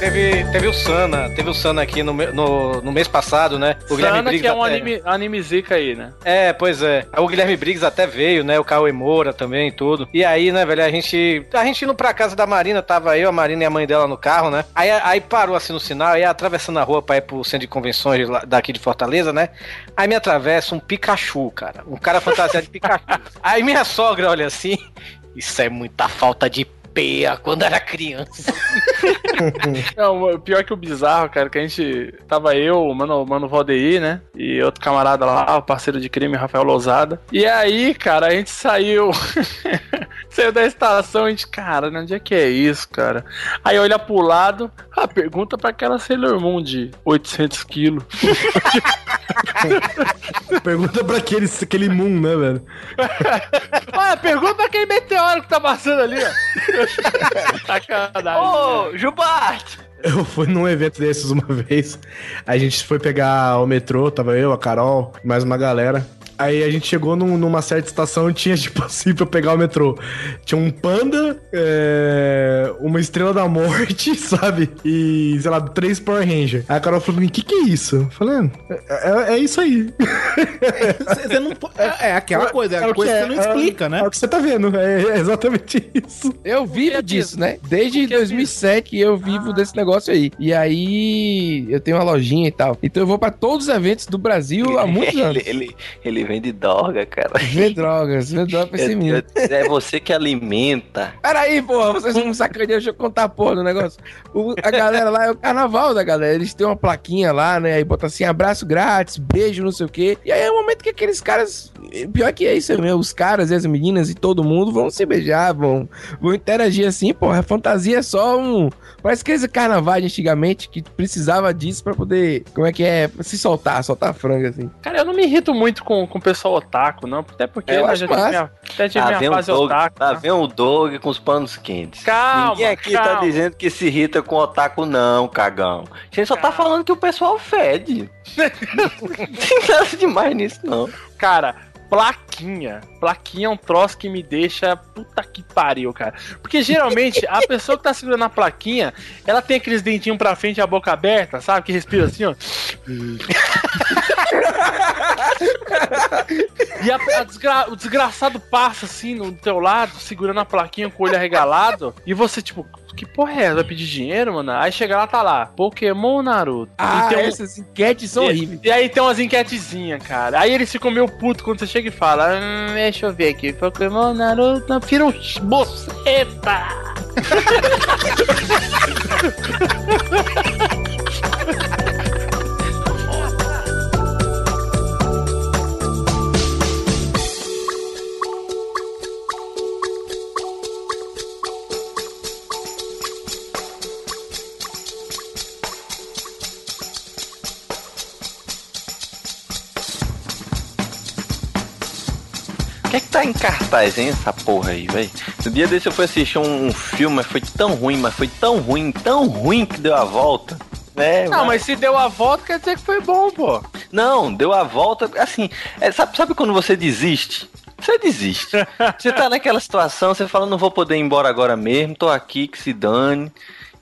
Teve, teve o Sana, teve o Sana aqui no, no, no mês passado, né? O Sana, que é um até- anime, anime Zika aí, né? É, pois é. O Guilherme Briggs até veio, né? O Cauê Moura também e tudo. E aí, né, velho, a gente. A gente indo pra casa da Marina, tava eu, a Marina e a mãe dela no carro, né? Aí, aí parou assim no sinal, aí atravessando a rua pra ir pro centro de convenções daqui de Fortaleza, né? Aí me atravessa um Pikachu, cara. Um cara fantasiado de Pikachu. [laughs] Aí minha sogra olha assim. Isso é muita falta de peia quando era criança. [laughs] Não, pior que o bizarro, cara, que a gente. Tava eu, mano, mano Valdeir, né? E outro camarada lá, o parceiro de crime, Rafael Lousada. E aí, cara, a gente saiu. [laughs] saiu da estação, a gente, cara, né, onde é que é isso, cara? Aí olha pro lado, a pergunta pra aquela Sailor Moon de 800 quilos. [laughs] Pergunta pra aquele, aquele Moon, né, velho? [laughs] Olha, pergunta pra aquele meteoro que tá passando ali, ó. [laughs] Sacanagem. Ô, Jubarte! Eu fui num evento desses uma vez. A gente foi pegar o metrô, tava eu, a Carol, mais uma galera. Aí a gente chegou num- numa certa estação e [laughs] tinha, tipo assim, pra pegar o metrô. Tinha um panda, é, uma estrela da morte, [laughs] sabe? E, sei lá, três Power Ranger. Aí a Carol falou pra mim, o que que é isso? Eu falei, é, é- é isso aí. [laughs] Você não, po- é, é aquela coisa, é a coisa que é, você não é- explica, né? É o que você tá vendo, é, é exatamente isso. Eu vivo disso, né? Desde 2007 que eu vivo desse negócio aí. E aí eu tenho uma lojinha e tal. Então eu vou pra todos os eventos do Brasil há muitos anos. Ele, ele, ele vende droga, cara. Vê drogas, vê drogas pra [laughs] esse É, menino. é- você que alimenta. Peraí, porra, vocês não sacaneiam, deixa eu contar a porra do negócio. O- a galera lá é o carnaval da galera. Eles têm uma plaquinha lá, né? Aí bota assim, abraço grátis, beijo, não sei o quê. E aí é o momento que aqueles caras. Pior que é isso mesmo, os caras e as meninas e todo mundo vão se beijar, vão, vão interagir assim, porra. A fantasia é só um. Parece aqueles carnavais de antigamente que precisava disso pra poder. Como é que é? Se soltar, soltar franga, assim. Cara, eu não me irrito muito com, com o pessoal otaku, não. Até porque Eu né, acho já tive minha, até tive Lá minha vem, o fase dog, otaku. né? vem o dog com os panos quentes. Calma, Ninguém aqui tá calma. dizendo que se irrita com otaku, não, cagão. A gente só tá falando que o pessoal fede. [laughs] não tem nada demais nisso, não. Cara, plaquinha. Plaquinha é um troço que me deixa puta que pariu, cara. Porque geralmente a [laughs] pessoa que tá segurando a plaquinha, ela tem aqueles dentinhos pra frente e a boca aberta, sabe? Que respira assim, ó. E a- a desgra- o desgraçado passa assim no teu lado, segurando a plaquinha com o olho arregalado, e você, tipo, que porra é essa? Vai pedir dinheiro, mano? Aí chega lá, tá lá, Pokémon Naruto. Ah, E tem um- essas enquetes são horríveis. e aí tem umas enquetezinhas, cara. Aí eles ficam meio putos quando você chega e fala: hum, Deixa eu ver aqui. Pokémon Naruto vira [laughs] um que é que tá em cartaz, hein, essa porra aí, velho? No dia desse eu fui assistir um, um filme, mas foi tão ruim, mas foi tão ruim, tão ruim que deu a volta. Né, Não, mas se deu a volta, quer dizer que foi bom, pô. Não, deu a volta. Assim, é, sabe, sabe quando você desiste? Você desiste. [laughs] Você tá naquela situação, você fala, não vou poder ir embora agora mesmo, tô aqui, que se dane.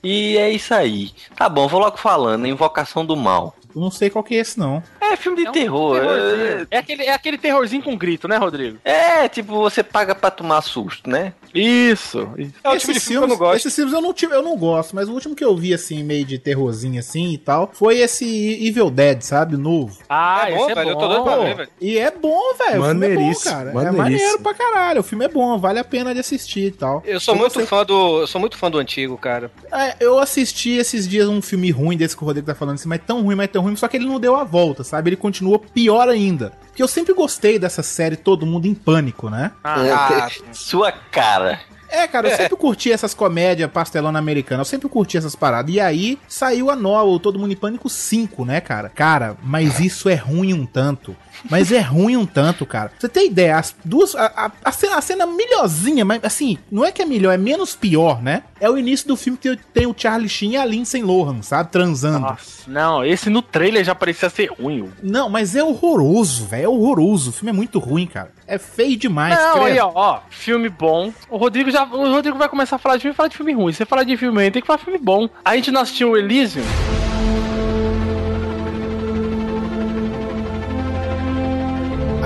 E é isso aí. Tá bom, vou logo falando, Invocação do Mal. Eu não sei qual que é esse, não. É filme de terror. Terrorzinho. É aquele, é aquele terrorzinho com grito, né, Rodrigo? É, tipo, você paga pra tomar susto, né? Isso. isso. É o tipo de filme que eu filmes, não gosto. esses filmes eu não, tive, eu não gosto, mas o último que eu vi, assim, meio de terrorzinho assim e tal, foi esse Evil Dead, sabe? Novo. Ah, É bom, esse é velho, eu bom. tô doido pra ver, velho. E é bom, velho. O filme é bom, Maneiríssimo, cara. É maneiríssimo. maneiro pra caralho. O filme é bom, vale a pena de assistir e tal. Eu sou Eu muito fã do. Eu sou muito fã do antigo, cara. É, eu assisti esses dias um filme ruim desse que o Rodrigo tá falando assim, mas tão ruim, mas tão ruim, só que ele não deu a volta, sabe? Ele continuou pior ainda. Porque eu sempre gostei dessa série Todo Mundo em Pânico, né? Ah, Sua cara. É, cara, eu sempre curti essas comédias pastelona americana, eu sempre curti essas paradas. E aí saiu a nova, o Todo Mundo em Pânico 5, né, cara? Cara, mas isso é ruim um tanto. Mas é ruim um tanto, cara. Você tem ideia, as duas. A, a- a cena, a cena melhorzinha, mas assim, não é que é melhor, é menos pior, né? É o início do filme que tem o Charlie Sheen e a Lindsay Lohan, sabe? Transando. Nossa, não, esse no trailer já parecia ser ruim. Hugo. Não, mas é horroroso, velho. É horroroso. O filme é muito ruim, cara. É feio demais. Não, credo. aí, ó, ó, filme bom. O Rodrigo já. O Rodrigo vai começar a falar de filme e falar de filme ruim. Você fala de filme ruim, tem que falar de filme bom. A gente não assistiu o Elysium?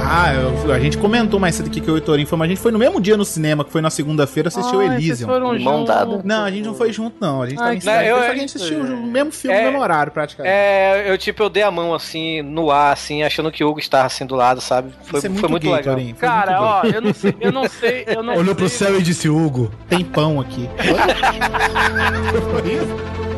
Ah, eu- a gente comentou mais cedo aqui que o Torinho foi, mas a gente foi no mesmo dia no cinema, que foi na segunda-feira, assistiu Ai, Elysium. Mão dada. Não, a gente não foi junto, não. A gente tava Ai, em cidade. legal. Só que a Eu- gente assistiu o mesmo filme, É- no mesmo horário, praticamente. É, eu tipo, eu dei a mão assim, no ar, assim, achando que o Hugo estava assim do lado, sabe? Foi, Isso é foi muito gay, legal. Torinho, foi Cara, muito ó, eu não sei, eu não sei, eu não Olhou pro sei. céu e disse, Hugo. Tem pão aqui. [laughs] Foi isso?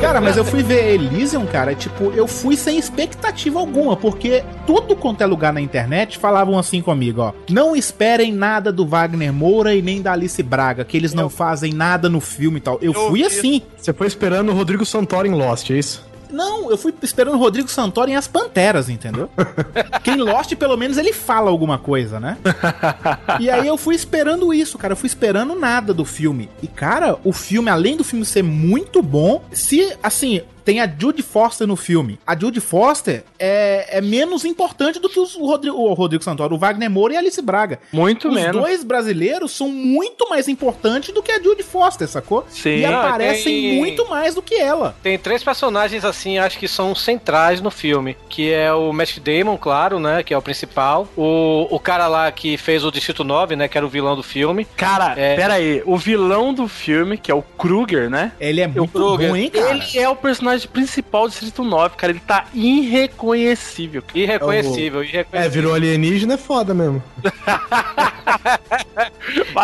Cara, mas eu fui ver Elysium, cara, tipo, eu fui sem expectativa alguma, porque tudo quanto é lugar na internet falavam assim comigo, ó. Não esperem nada do Wagner Moura e nem da Alice Braga, que eles não fazem nada no filme e tal. Eu, Eu fui assim. Você foi esperando o Rodrigo Santoro em Lost, é isso? Não, eu fui esperando o Rodrigo Santoro em As Panteras, entendeu? [laughs] Porque em Lost, pelo menos, ele fala alguma coisa, né? [laughs] E aí eu fui esperando isso, cara. Eu fui esperando nada do filme. E, cara, o filme, além do filme ser muito bom, se, assim, tem a Judy Foster no filme. A Judy Foster é, é menos importante do que os- o Rodrigo, o Rodrigo Santoro, o Wagner Moura e a Alice Braga. Muito Os menos. dois brasileiros são muito mais importantes do que a Judy Foster, sacou? Sim. E Não, aparecem tem- muito mais do que ela. Tem três personagens assim, acho que são centrais no filme, que é o Matt Damon, claro, né, que é o principal, o, o cara lá que fez o Distrito 9, né, que era o vilão do filme. Cara, É. pera aí, o vilão do filme, que é o Kruger, né? Ele é muito Kruger, hein, cara? Ele é o personagem principal do Distrito 9, cara. Ele tá irreconhecível. Irreconhecível, É, irreconhecível. virou alienígena é foda mesmo. [laughs]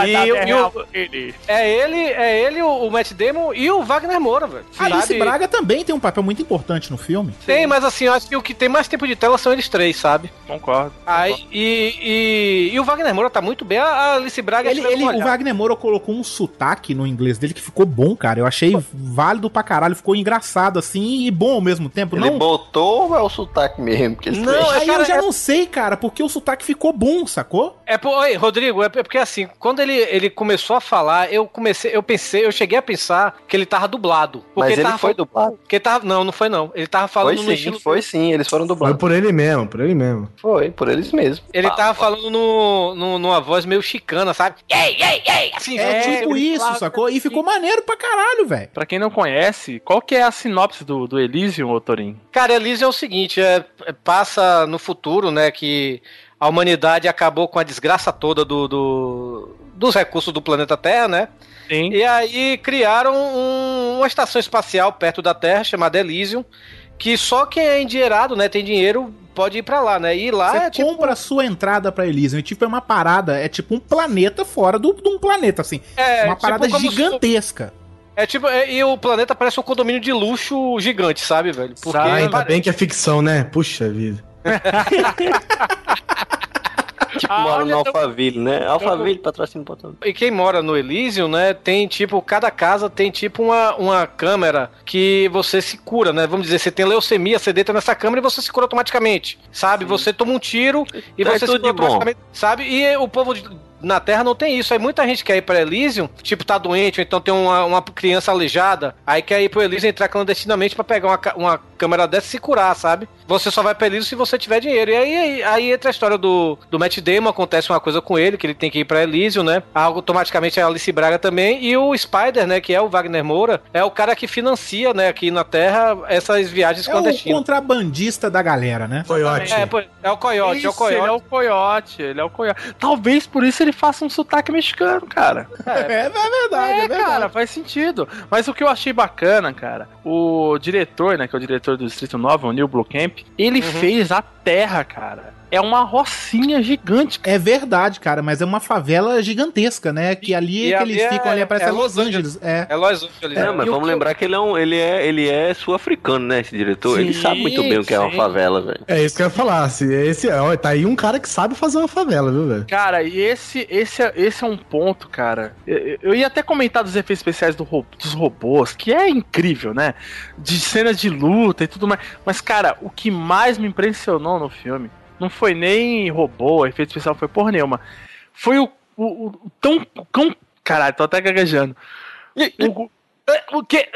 E e real ele. É ele, é ele, o, o Matt Damon e o Wagner Moura, velho. A Alice Sabe? Braga também tem um papel muito importante no filme. Tem, mas assim, eu acho que o que tem mais tempo de tela são eles três, sabe? Concordo. Aí, e, e, e o Wagner Moura tá muito bem, a Alice Braga Ele, ele- o. Wagner Moura colocou um sotaque no inglês dele que ficou bom, cara. Eu achei válido pra caralho, ficou engraçado assim e bom ao mesmo tempo. Ele não, botou ou é o sotaque mesmo que ele Não, fez? é aí cara, eu já é- não sei, cara, porque o sotaque ficou bom, sacou? É, por, oi, Rodrigo, é porque assim, quando ele, ele começou a falar, eu comecei, eu pensei, eu cheguei a pensar que ele tava dublado. Porque Mas ele tava foi dublado. Que ele tava, não, não foi não. Ele tava falando Foi no sim, estilo. foi sim, eles foram Foi dublados. por ele mesmo, por ele mesmo. Foi, por eles mesmos. Ele Ah, tava falando no, no, numa voz meio chicana, sabe? Ei, ei, ei! Assim, É, assim, tipo ele isso, sacou? E ficou maneiro pra caralho, velho. Pra quem não conhece, qual que é a sinopse do, do Elysium, ô? Cara, Elise é o seguinte, é, é- passa no futuro, né, que a humanidade acabou com a desgraça toda do, do- dos recursos do planeta Terra, né? Sim. E aí criaram um- uma estação espacial perto da Terra, chamada Elysium, que só quem é endinheirado, né, tem dinheiro, pode ir pra lá, né? E lá Você é tipo... compra a sua entrada pra Elysium. E, tipo, é uma parada, é tipo um planeta fora do, de um planeta, assim. É, uma tipo parada como se- gigantesca. É tipo, é- e o planeta parece um condomínio de luxo gigante, sabe, velho? Porque Ah, ainda pare- bem que é ficção, né? Puxa vida. [laughs] Tipo, Ah, mora no Alphaville, né? Alphaville, patrocínio botando. E quem mora no Elysium, né, tem tipo, cada casa tem tipo uma, uma câmera que você se cura, né? Vamos dizer, você tem leucemia, você deita nessa câmera e você se cura automaticamente, sabe? Você toma um tiro e É você se cura de bom. automaticamente, sabe? E o povo de- na Terra não tem isso. Aí muita gente quer ir pra Elysium, tipo, tá doente, ou então tem uma, uma criança aleijada, aí quer ir pro Elysium entrar clandestinamente pra pegar uma, uma câmera dessa e se curar, sabe? Você só vai pra Elysium se você tiver dinheiro. E aí, aí, aí entra a história do, do Matt Damon, acontece uma coisa com ele, que ele tem que ir pra Elysium, né? Automaticamente a Alice Braga também. E o Spider, né, que é o Wagner Moura, é o cara que financia, né, aqui na Terra, essas viagens É o clandestinas. contrabandista da galera, né? Coyote. É, pô, é o Coyote, é o Isso, Coyote. Ele é o coiote, ele é o coiote. Talvez por isso ele faça um sotaque mexicano, cara. É, é verdade, é, É, verdade. cara, faz sentido. Mas o que eu achei bacana, cara, o diretor, né, que é o diretor do Distrito 9, o Neil Blomkamp, ele Uhum. fez a Terra, cara. É uma rocinha gigante. É verdade, cara, mas é uma favela gigantesca, né? Que ali E é que ali eles é- ficam ali, parece é Los Los Angeles. É. É Los Angeles. É, né? mas vamos lembrar que ele é, um, ele é, ele é sul-africano, né, esse diretor? ele Sim, sabe muito bem o que é uma favela, velho. É isso que eu ia falar. Se esse, ó, tá aí um cara que sabe fazer uma favela, viu, velho? Cara, e esse, esse, é- esse é um ponto, cara. Eu, eu ia até comentar dos efeitos especiais do dos robôs, que é incrível, né? De cenas de luta e tudo mais. Mas, cara, o que mais me impressionou no filme não foi nem robô, efeito especial, foi porra nenhuma. Foi o, o, o- tão. o cão- caralho, tô até gaguejando. O, o, o que.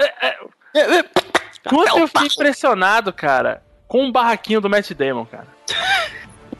Quanto eu fiquei impressionado, cara, com o barraquinho do Matt Damon, cara.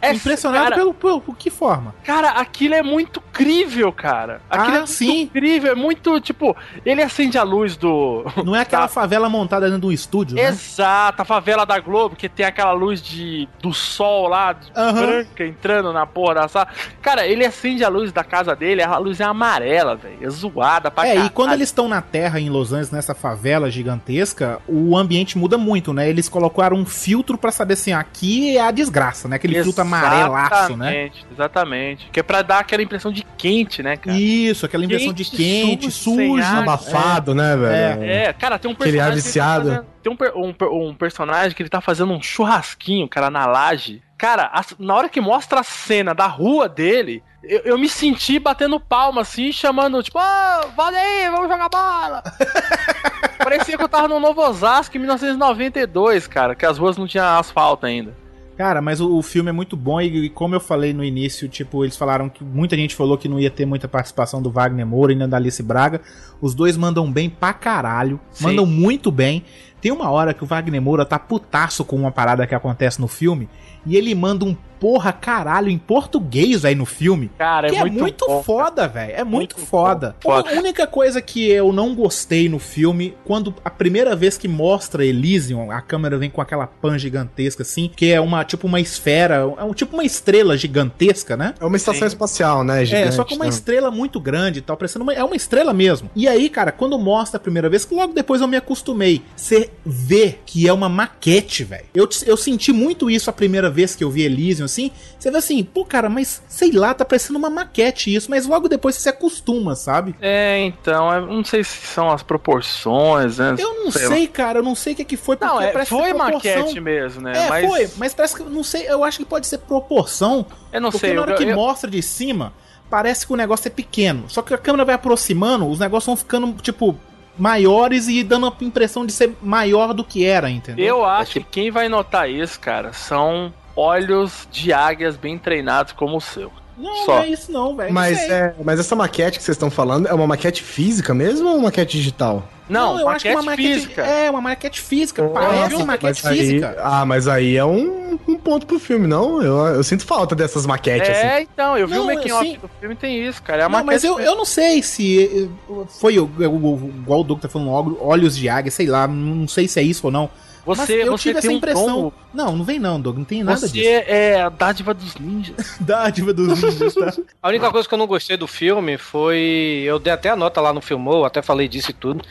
É, Impressionado cara, pelo, pelo, por que forma? Cara, aquilo é muito crível, cara. Aquilo Ah, é sim. incrível, é muito, tipo, ele acende a luz do... Não é aquela [laughs] Tá. favela montada dentro de um estúdio, né? Exato, a favela da Globo, que tem aquela luz de do sol lá, Aham. branca, entrando na porra da sala. Cara, ele acende a luz da casa dele, a luz é amarela, velho, é zoada pra É, e caralho. quando eles estão na Terra, em Los Angeles, nessa favela gigantesca, o ambiente muda muito, né? Eles colocaram um filtro pra saber assim, aqui é a desgraça, né? Aquele filtro amarelaço, né? Exatamente, Exatamente, que é pra dar aquela impressão de quente, né, cara? Isso, aquela impressão de Quente, sujo, sujo. Abafado, né, velho? É, cara, tem um Aquele personagem. que ele tá viciado. fazendo- tem um, um um personagem que ele tá fazendo um churrasquinho, cara, na laje. Cara, as- na hora que mostra a cena da rua dele, eu, eu me senti batendo palma, assim, chamando, tipo, ô, volta aí, vamos jogar bola. [laughs] Parecia que eu tava no Novo Osasco em 1992, cara, que as ruas não tinham asfalto ainda. Cara, mas o, o filme é muito bom e, e como eu falei no início, tipo, eles falaram que muita gente falou que não ia ter muita participação do Wagner Moura e nem da Alice Braga. Os dois mandam bem pra caralho, Sim. mandam muito bem. Tem uma hora que o Wagner Moura tá putaço com uma parada que acontece no filme e ele manda um porra caralho em português aí no filme. Cara, que é muito, bom, foda, velho. É muito, Muito foda. foda. A única coisa que eu não gostei no filme, quando a primeira vez que mostra Elysium, a câmera vem com aquela pan gigantesca assim, que é uma tipo uma esfera, é um tipo uma estrela gigantesca, né? É uma estação Sim. espacial, né, é, só que uma né? estrela muito grande e tal, parecendo uma, é uma estrela mesmo. E aí, cara, quando mostra a primeira vez, que logo depois eu me acostumei, você vê que é uma maquete, velho. Eu, eu senti muito isso a primeira vez que eu vi Elysium, assim, você vê assim, pô, cara, mas sei lá, tá parecendo uma maquete isso, mas logo depois você se acostuma, sabe? É, então, eu não sei se são as proporções, né? Eu não Sei sei, cara, eu não sei o que, que foi, porque Não, é, parece foi proporção- maquete mesmo, né? É, mas foi, mas parece que, não sei, eu acho que pode ser proporção, eu não porque sei. na hora eu- que eu- mostra de cima, parece que o negócio é pequeno. Só que a câmera vai aproximando, os negócios vão ficando, tipo, maiores e dando a impressão de ser maior do que era, entendeu? Eu acho que quem vai notar isso, cara, são olhos de águias bem treinados como o seu. Não, Só. não é isso não, velho. Mas, não é, mas essa maquete que vocês estão falando é uma maquete física mesmo ou uma maquete digital? Não, eu acho que é uma maquete física. É, uma maquete física, parece Nossa, maquete mas aí- física. ah, mas aí é um, um ponto pro filme, não? Eu, eu sinto falta dessas maquetes, assim. É, então, eu vi Não, o making off assim- do filme tem isso, cara. É a não, mas maquete eu, mesmo. eu não sei se eh, foi igual o Doug tá falando, olhos de águia, sei lá, não sei se é isso ou não. Mas Você, eu você tive essa um impressão. tombo. Não, não vem não, Doug, não tem nada Você disso. é a dádiva dos ninjas. [laughs] Dádiva dos ninjas, tá? [laughs] A única coisa que eu não gostei do filme foi. Eu dei até a nota lá no Filmou, até falei disso e tudo.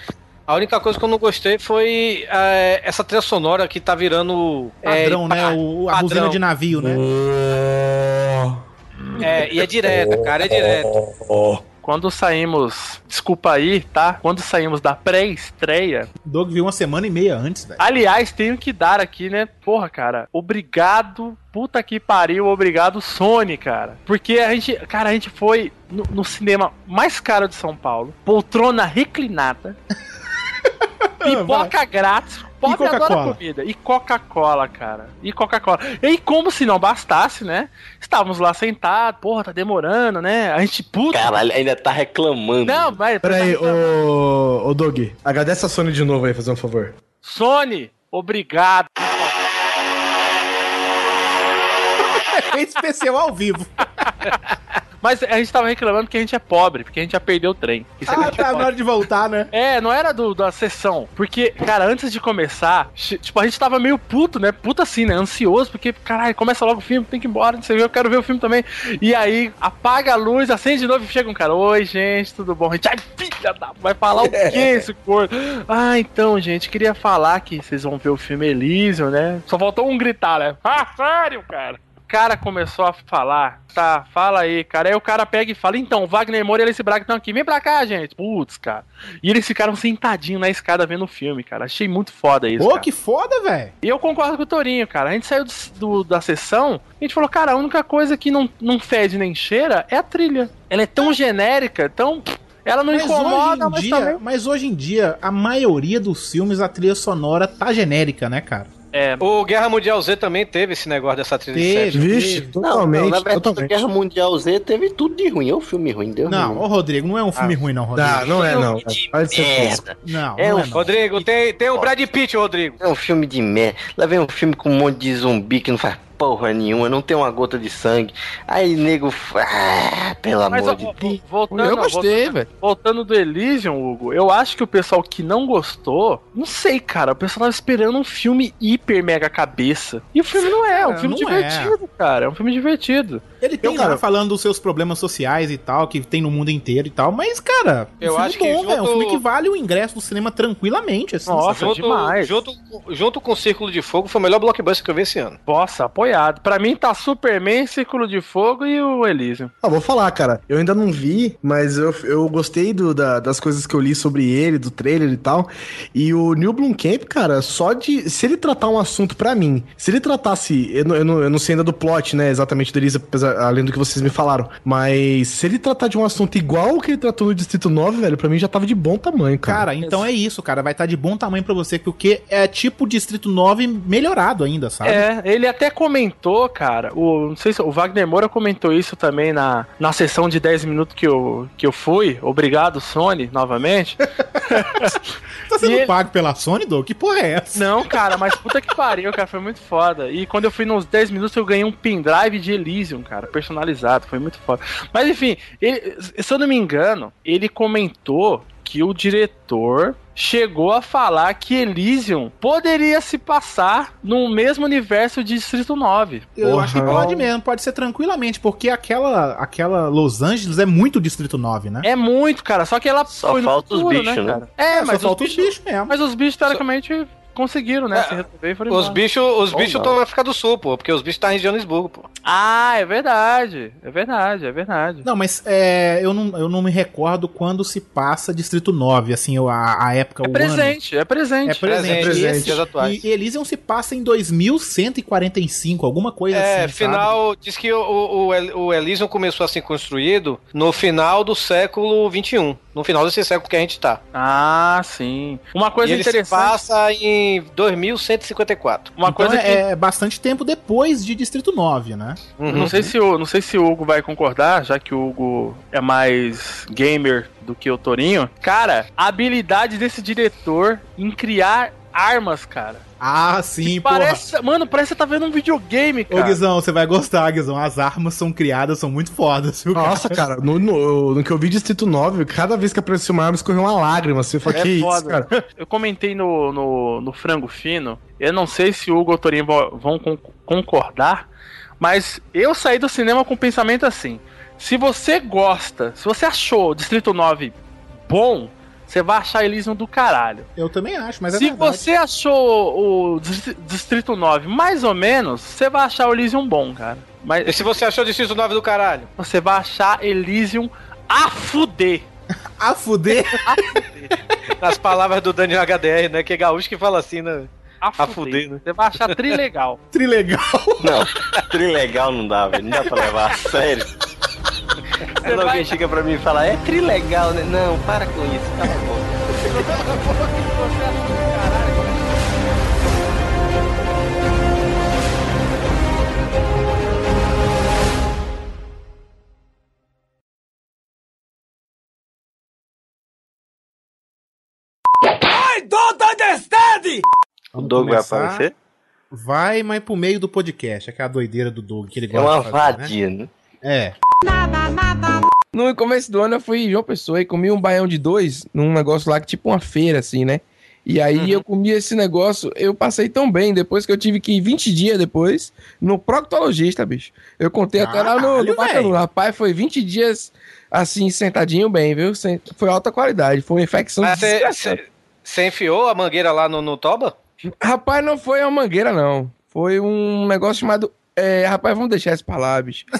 A única coisa que eu não gostei foi é, essa trilha sonora que tá virando. é, Padrão, né? pa- O, a padrão. buzina de navio, né? É, e é direta, cara, é direto. Quando saímos. Desculpa aí, tá? Quando saímos da pré-estreia. Doug viu uma semana e meia antes, velho. Aliás, tenho que dar aqui, né? Porra, cara. Obrigado. Puta que pariu, obrigado, Sony, cara. Porque a gente, cara, a gente foi no, no cinema mais caro de São Paulo, poltrona reclinada, pipoca grátis, pobre adora Coca-Cola? comida. E Coca-Cola, cara. E Coca-Cola. E como se não bastasse, né? Estávamos lá sentados, porra, tá demorando, né? A gente, puta. Caralho, ainda tá reclamando. Não, vai. Peraí, ô, ô Doug, agradece a Sony de novo aí, fazer um favor. Sony, obrigado. [laughs] especial ao vivo. [laughs] Mas a gente tava reclamando que a gente é pobre, porque a gente já perdeu o trem. Isso é Ah, é tá pobre. na hora de voltar, né? É, não era do, da sessão. Porque, cara, antes de começar, tipo, a gente tava meio puto, né? Puto assim, né? Ansioso, porque, caralho, começa logo o filme, tem que ir embora, não sei o que, eu quero ver o filme também. E aí, apaga a luz, acende de novo e chega um cara. Oi, gente, tudo bom? A gente, ai, filha da... Vai falar o que [laughs] esse corno? Ah, então, gente, queria falar que vocês vão ver o filme Elysium, né? Só faltou um gritar, né? Ah, sério, cara? Cara começou a falar, tá, fala aí, cara. Aí o cara pega e fala, então, Wagner Moura e Alice Braga estão aqui, vem pra cá, gente. Putz, cara. E eles ficaram sentadinhos na escada vendo o filme, cara. Achei muito foda isso. Pô, cara. que foda, velho. E eu concordo com o Torinho, cara. A gente saiu do, do- da sessão e a gente falou, cara, a única coisa que não, não fede nem cheira é a trilha. Ela é tão genérica, tão. Ela não Mas incomoda, hoje, em mas dia, também. mas hoje em dia, a maioria dos filmes, a trilha sonora tá genérica, né, cara? É. O Guerra Mundial Z também teve esse negócio dessa trilha de Teve. Vixe, Não, totalmente, não, na verdade, totalmente. Guerra Mundial Z teve tudo de ruim. É um filme ruim, deu Não, ruim. ô Rodrigo, não é um filme Ah. ruim, não, Rodrigo. Tá, não é não. Pode ser Merda. Não, É não um é não. Rodrigo, tem, tem o Brad Pitt, Rodrigo. É um filme de merda. Lá vem um filme com um monte de zumbi que não faz porra nenhuma, não tem uma gota de sangue. Aí, nego. Ah, pelo Mas, amor ó, de Deus. voltando, Eu gostei, velho. Voltando do Elysium, Hugo, eu acho que o pessoal que não gostou, não sei, cara, o pessoal tava esperando um filme hiper mega cabeça. E o filme não é, é um Cara, filme não divertido, cara, é um filme divertido. Ele tem Eu, cara- lá falando dos seus problemas sociais e tal, que tem no mundo inteiro e tal, mas, cara, Eu um filme acho que bom, velho. É um filme que vale o ingresso do cinema tranquilamente, assim. Nossa, junto, demais. Junto, junto com o Círculo de Fogo, foi o melhor blockbuster que eu vi esse ano. Nossa, apoiado. Pra mim tá Superman, Círculo de Fogo e o Elysium. Ah, vou falar, cara. Eu ainda não vi, mas eu, eu gostei do, da- das coisas que eu li sobre ele, do trailer e tal. E o Neil Blomkamp, cara, só de. Se ele tratar um assunto pra mim, se ele tratasse. Eu, não- eu, eu não sei ainda do plot, né, exatamente do Elisa, apesar- além do que vocês me falaram. Mas se ele tratar de um assunto igual o que ele tratou no Distrito 9, velho, pra mim já tava de bom tamanho, cara. Cara, então é isso, cara. Vai estar de bom tamanho pra você, porque é tipo Distrito 9 melhorado ainda, sabe? É, ele até comentou, cara, o, não sei se o Wagner Moura comentou isso também na, na sessão de 10 minutos que eu, que eu fui. Obrigado, Sony, novamente. [laughs] Tá sendo ele- pago pela Sony, Doug? Que porra é essa? Não, cara, mas puta que pariu, cara, foi muito foda. E quando eu fui nos 10 minutos, eu ganhei um pendrive de Elysium, cara, personalizado, foi muito foda. Mas enfim, ele- se eu não me engano, ele comentou que o diretor chegou a falar que Elysium poderia se passar no mesmo universo de Distrito 9. Eu Porra. acho que pode mesmo, pode ser tranquilamente, porque aquela, aquela Los Angeles é muito Distrito 9, né? É muito, cara, só que ela Só foi no falta os futuro, bichos, né? cara? É, só mas, os falta os bichos, bichos mesmo. mas os bichos, teoricamente, conseguiram, né, É, se resolver e foram Os bichos os bichos não. estão na África do Sul, pô, porque os bichos estão em Joanesburgo, pô. Ah, é verdade, é verdade, é verdade. Não, mas é, eu, não, eu não me recordo quando se passa Distrito 9, assim, a, a época, É o presente, é ano. presente. É presente. Presente, E presente, esse- dias atuais. E Elysium se passa em 2145, alguma coisa É, assim, final. Diz que o, o, o El- o Elysium começou a ser construído no final do século XXI. No final desse século que a gente tá. Ah, sim. Uma e coisa ele se interessante. passa em 2154. Uma Então coisa é, que. é bastante tempo depois de Distrito 9, né? Uhum. Não sei, se o, não sei se o Hugo vai concordar, já que o Hugo é mais gamer do que o Torinho. Cara, a habilidade desse diretor em criar armas, cara. Ah, sim, porra. Parece, mano, parece que você tá vendo um videogame, Ô, cara. Guizão, você vai gostar, Guizão. As armas são criadas, são muito fodas, viu, cara? Nossa, cara, no, no, no que eu vi Distrito 9, cada vez que apareceu uma arma, escorreu uma lágrima. Você fala, É que isso, foda. cara? [laughs] Eu comentei no, no, no Frango Fino, eu não sei se o Hugo e o Torinho vão, vão con- concordar, mas eu saí do cinema com o pensamento assim: se você gosta, se você achou o Distrito 9 bom, você vai achar Elysium do caralho. Eu também acho, mas é se verdade. você achou o Distri- Distrito 9 mais ou menos, você vai achar o Elysium bom, cara. Mas E se você achou o Distrito 9 do caralho? você vai achar Elysium a fuder. A fuder? [laughs] Nas palavras do Daniel HDR, né? Que é gaúcho que fala assim, né? A A fuder. fuder, né? Você vai achar trilegal. Trilegal. Não, trilegal não dá, velho. Não dá pra levar a sério. Quando alguém chega pra mim e fala, é trilegal, né? Não, para com isso, cala a boca. I don't understand! O Doug vai aparecer? Vai, mas pro meio do podcast. Aquela doideira do Doug que ele É gosta uma de fazer, vadia, né? É. No começo do ano eu fui em João Pessoa e comi um baião de dois num negócio lá que tipo uma feira, assim, né? E aí eu comi esse negócio, eu passei tão bem depois que eu tive que ir 20 dias depois no proctologista, bicho. Eu contei até lá no, no Bacanu. Rapaz, foi 20 dias assim, sentadinho bem, viu? Foi alta qualidade, foi uma infecção você enfiou a mangueira lá no, no toba? Rapaz, não foi uma mangueira, não. Foi um negócio chamado. É, rapaz, vamos deixar lá, bicho. [laughs]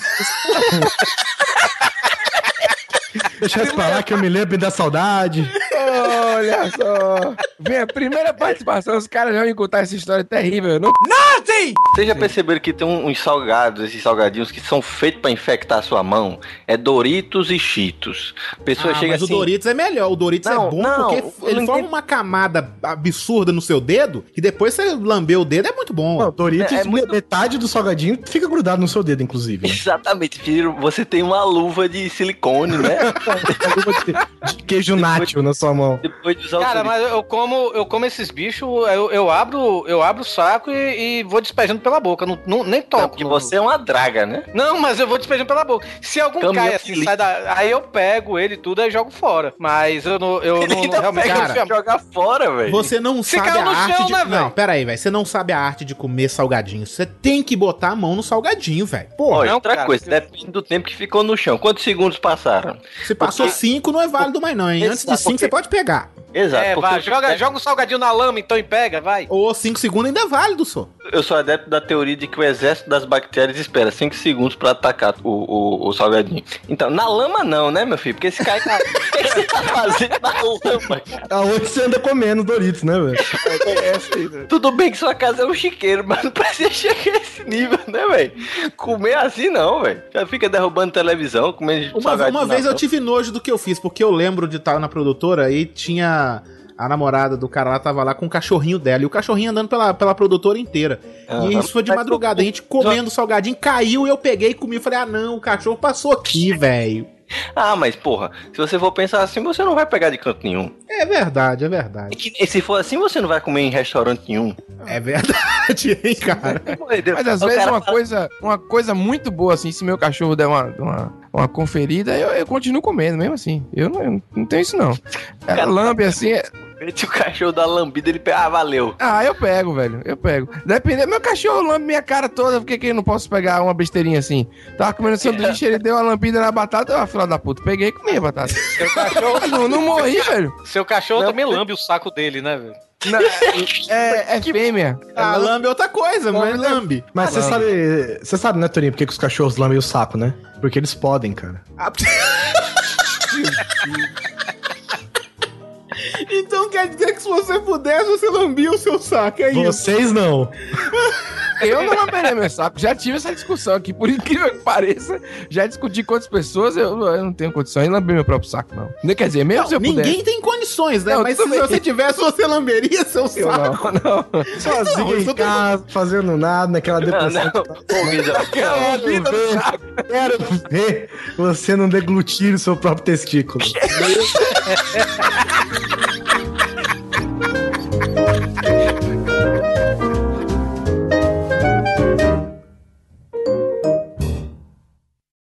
Deixa eu falar que eu me lembro da saudade. Olha só. Vem a primeira participação, os caras já vão me contar essa história terrível. Não... Vocês já perceberam que tem uns salgados, esses salgadinhos que são feitos pra infectar a sua mão? É Doritos e Cheetos. A pessoa Ah, chega mas assim. o Doritos é melhor. O Doritos Não, é bom não, porque ele forma entendo. uma camada absurda no seu dedo e depois você lambeu o dedo, é muito bom. Não, Doritos, É- é muito- metade do salgadinho fica grudado no seu dedo, inclusive. Exatamente, filho. Você tem uma luva de silicone, né? [laughs] De queijo nacho na sua mão. Depois de usar Cara, mas eu como, eu como esses bichos, eu, eu abro, eu abro o saco e, e vou despejando pela boca. Não, não- nem Não, toco. porque no- você é uma draga, né? Não, mas eu vou despejando pela boca. Se algum Caminhão cai assim, sai da. Aí eu pego ele e tudo e jogo fora. Mas eu não. Eu não, Ainda realmente. pega não cara, jogar fora, velho. Você não Se sabe caiu a no arte chão, de. né, velho? não, pera aí, velho. Você não sabe a arte de comer salgadinho. Você tem que botar a mão no salgadinho, velho. Pô, Não, outra cara, coisa, se- depende do tempo que ficou no chão. Quantos segundos passaram? se passou porque- cinco, não é válido mais, não, hein? Antes de Exato, cinco, porque- você pode pegar. Exato. É, porque vai, joga, joga o salgadinho na lama então e pega, vai. Ou cinco segundos ainda é válido, só. Eu sou adepto da teoria de que o exército das bactérias espera 5 segundos pra atacar o, o, o salgadinho. Então, na lama não, né, meu filho? Porque esse cara tá... o que você tá fazendo na lama, cara? Aonde você anda comendo Doritos, né, velho? Tudo bem que sua casa é um chiqueiro, mas não precisa chegar a esse nível, né, velho? Comer assim não, velho. Já fica derrubando televisão, comendo Uma, salgadinho uma na vez eu tive nojo do que eu fiz, porque eu lembro de estar na produtora e tinha. A namorada do cara lá tava lá com o cachorrinho dela. E o cachorrinho andando pela, pela produtora inteira. E Aham. isso foi de madrugada. A gente comendo salgadinho, caiu e eu peguei e comi. Falei, ah não, o cachorro passou aqui, [laughs] velho. Ah, mas porra, se você for pensar assim, você não vai pegar de canto nenhum. É verdade, é verdade. E se for assim, você não vai comer em restaurante nenhum. É verdade, [laughs] hein, cara. Mas às O vezes cara uma fala- coisa, uma coisa muito boa, assim, se meu cachorro der uma, uma, uma conferida, eu, eu continuo comendo, mesmo assim. Eu não, eu não tenho isso, não. É, lambe assim. É- Se o cachorro dá lambida, ele pega. Ah, valeu. Ah, eu pego, velho. Eu pego. Dependendo, meu cachorro lambe minha cara toda, por que que eu não posso pegar uma besteirinha assim? Tava comendo sanduíche, ele deu uma lambida na batata, eu, ah, filha da puta, peguei e comi a batata. Seu cachorro, não, não morri, velho. seu cachorro também lambe o saco dele, né, velho? Não, é, é fêmea. Ah, lambe é outra coisa, mas lambe. Mas você sabe, você sabe, né, Torinho, por que, que os cachorros lambem o saco, né? Porque eles podem, cara. [laughs] Então quer dizer que se você pudesse, você lambia o seu saco, é isso. Vocês não. [laughs] Eu não lamberei meu saco. Já tive essa discussão aqui, por incrível que pareça. Já discuti com outras pessoas, eu, eu não tenho condição de lamber meu próprio saco, não. Quer dizer, mesmo Não, se eu ninguém puder. tem condições, né? Não, mas se bem. você tivesse, você lamberia seu Eu saco. não, não. Sozinho Não, isso em casa, fazendo nada, naquela depressão. não. Saco. Quero ver você não deglutir o seu próprio testículo. [laughs]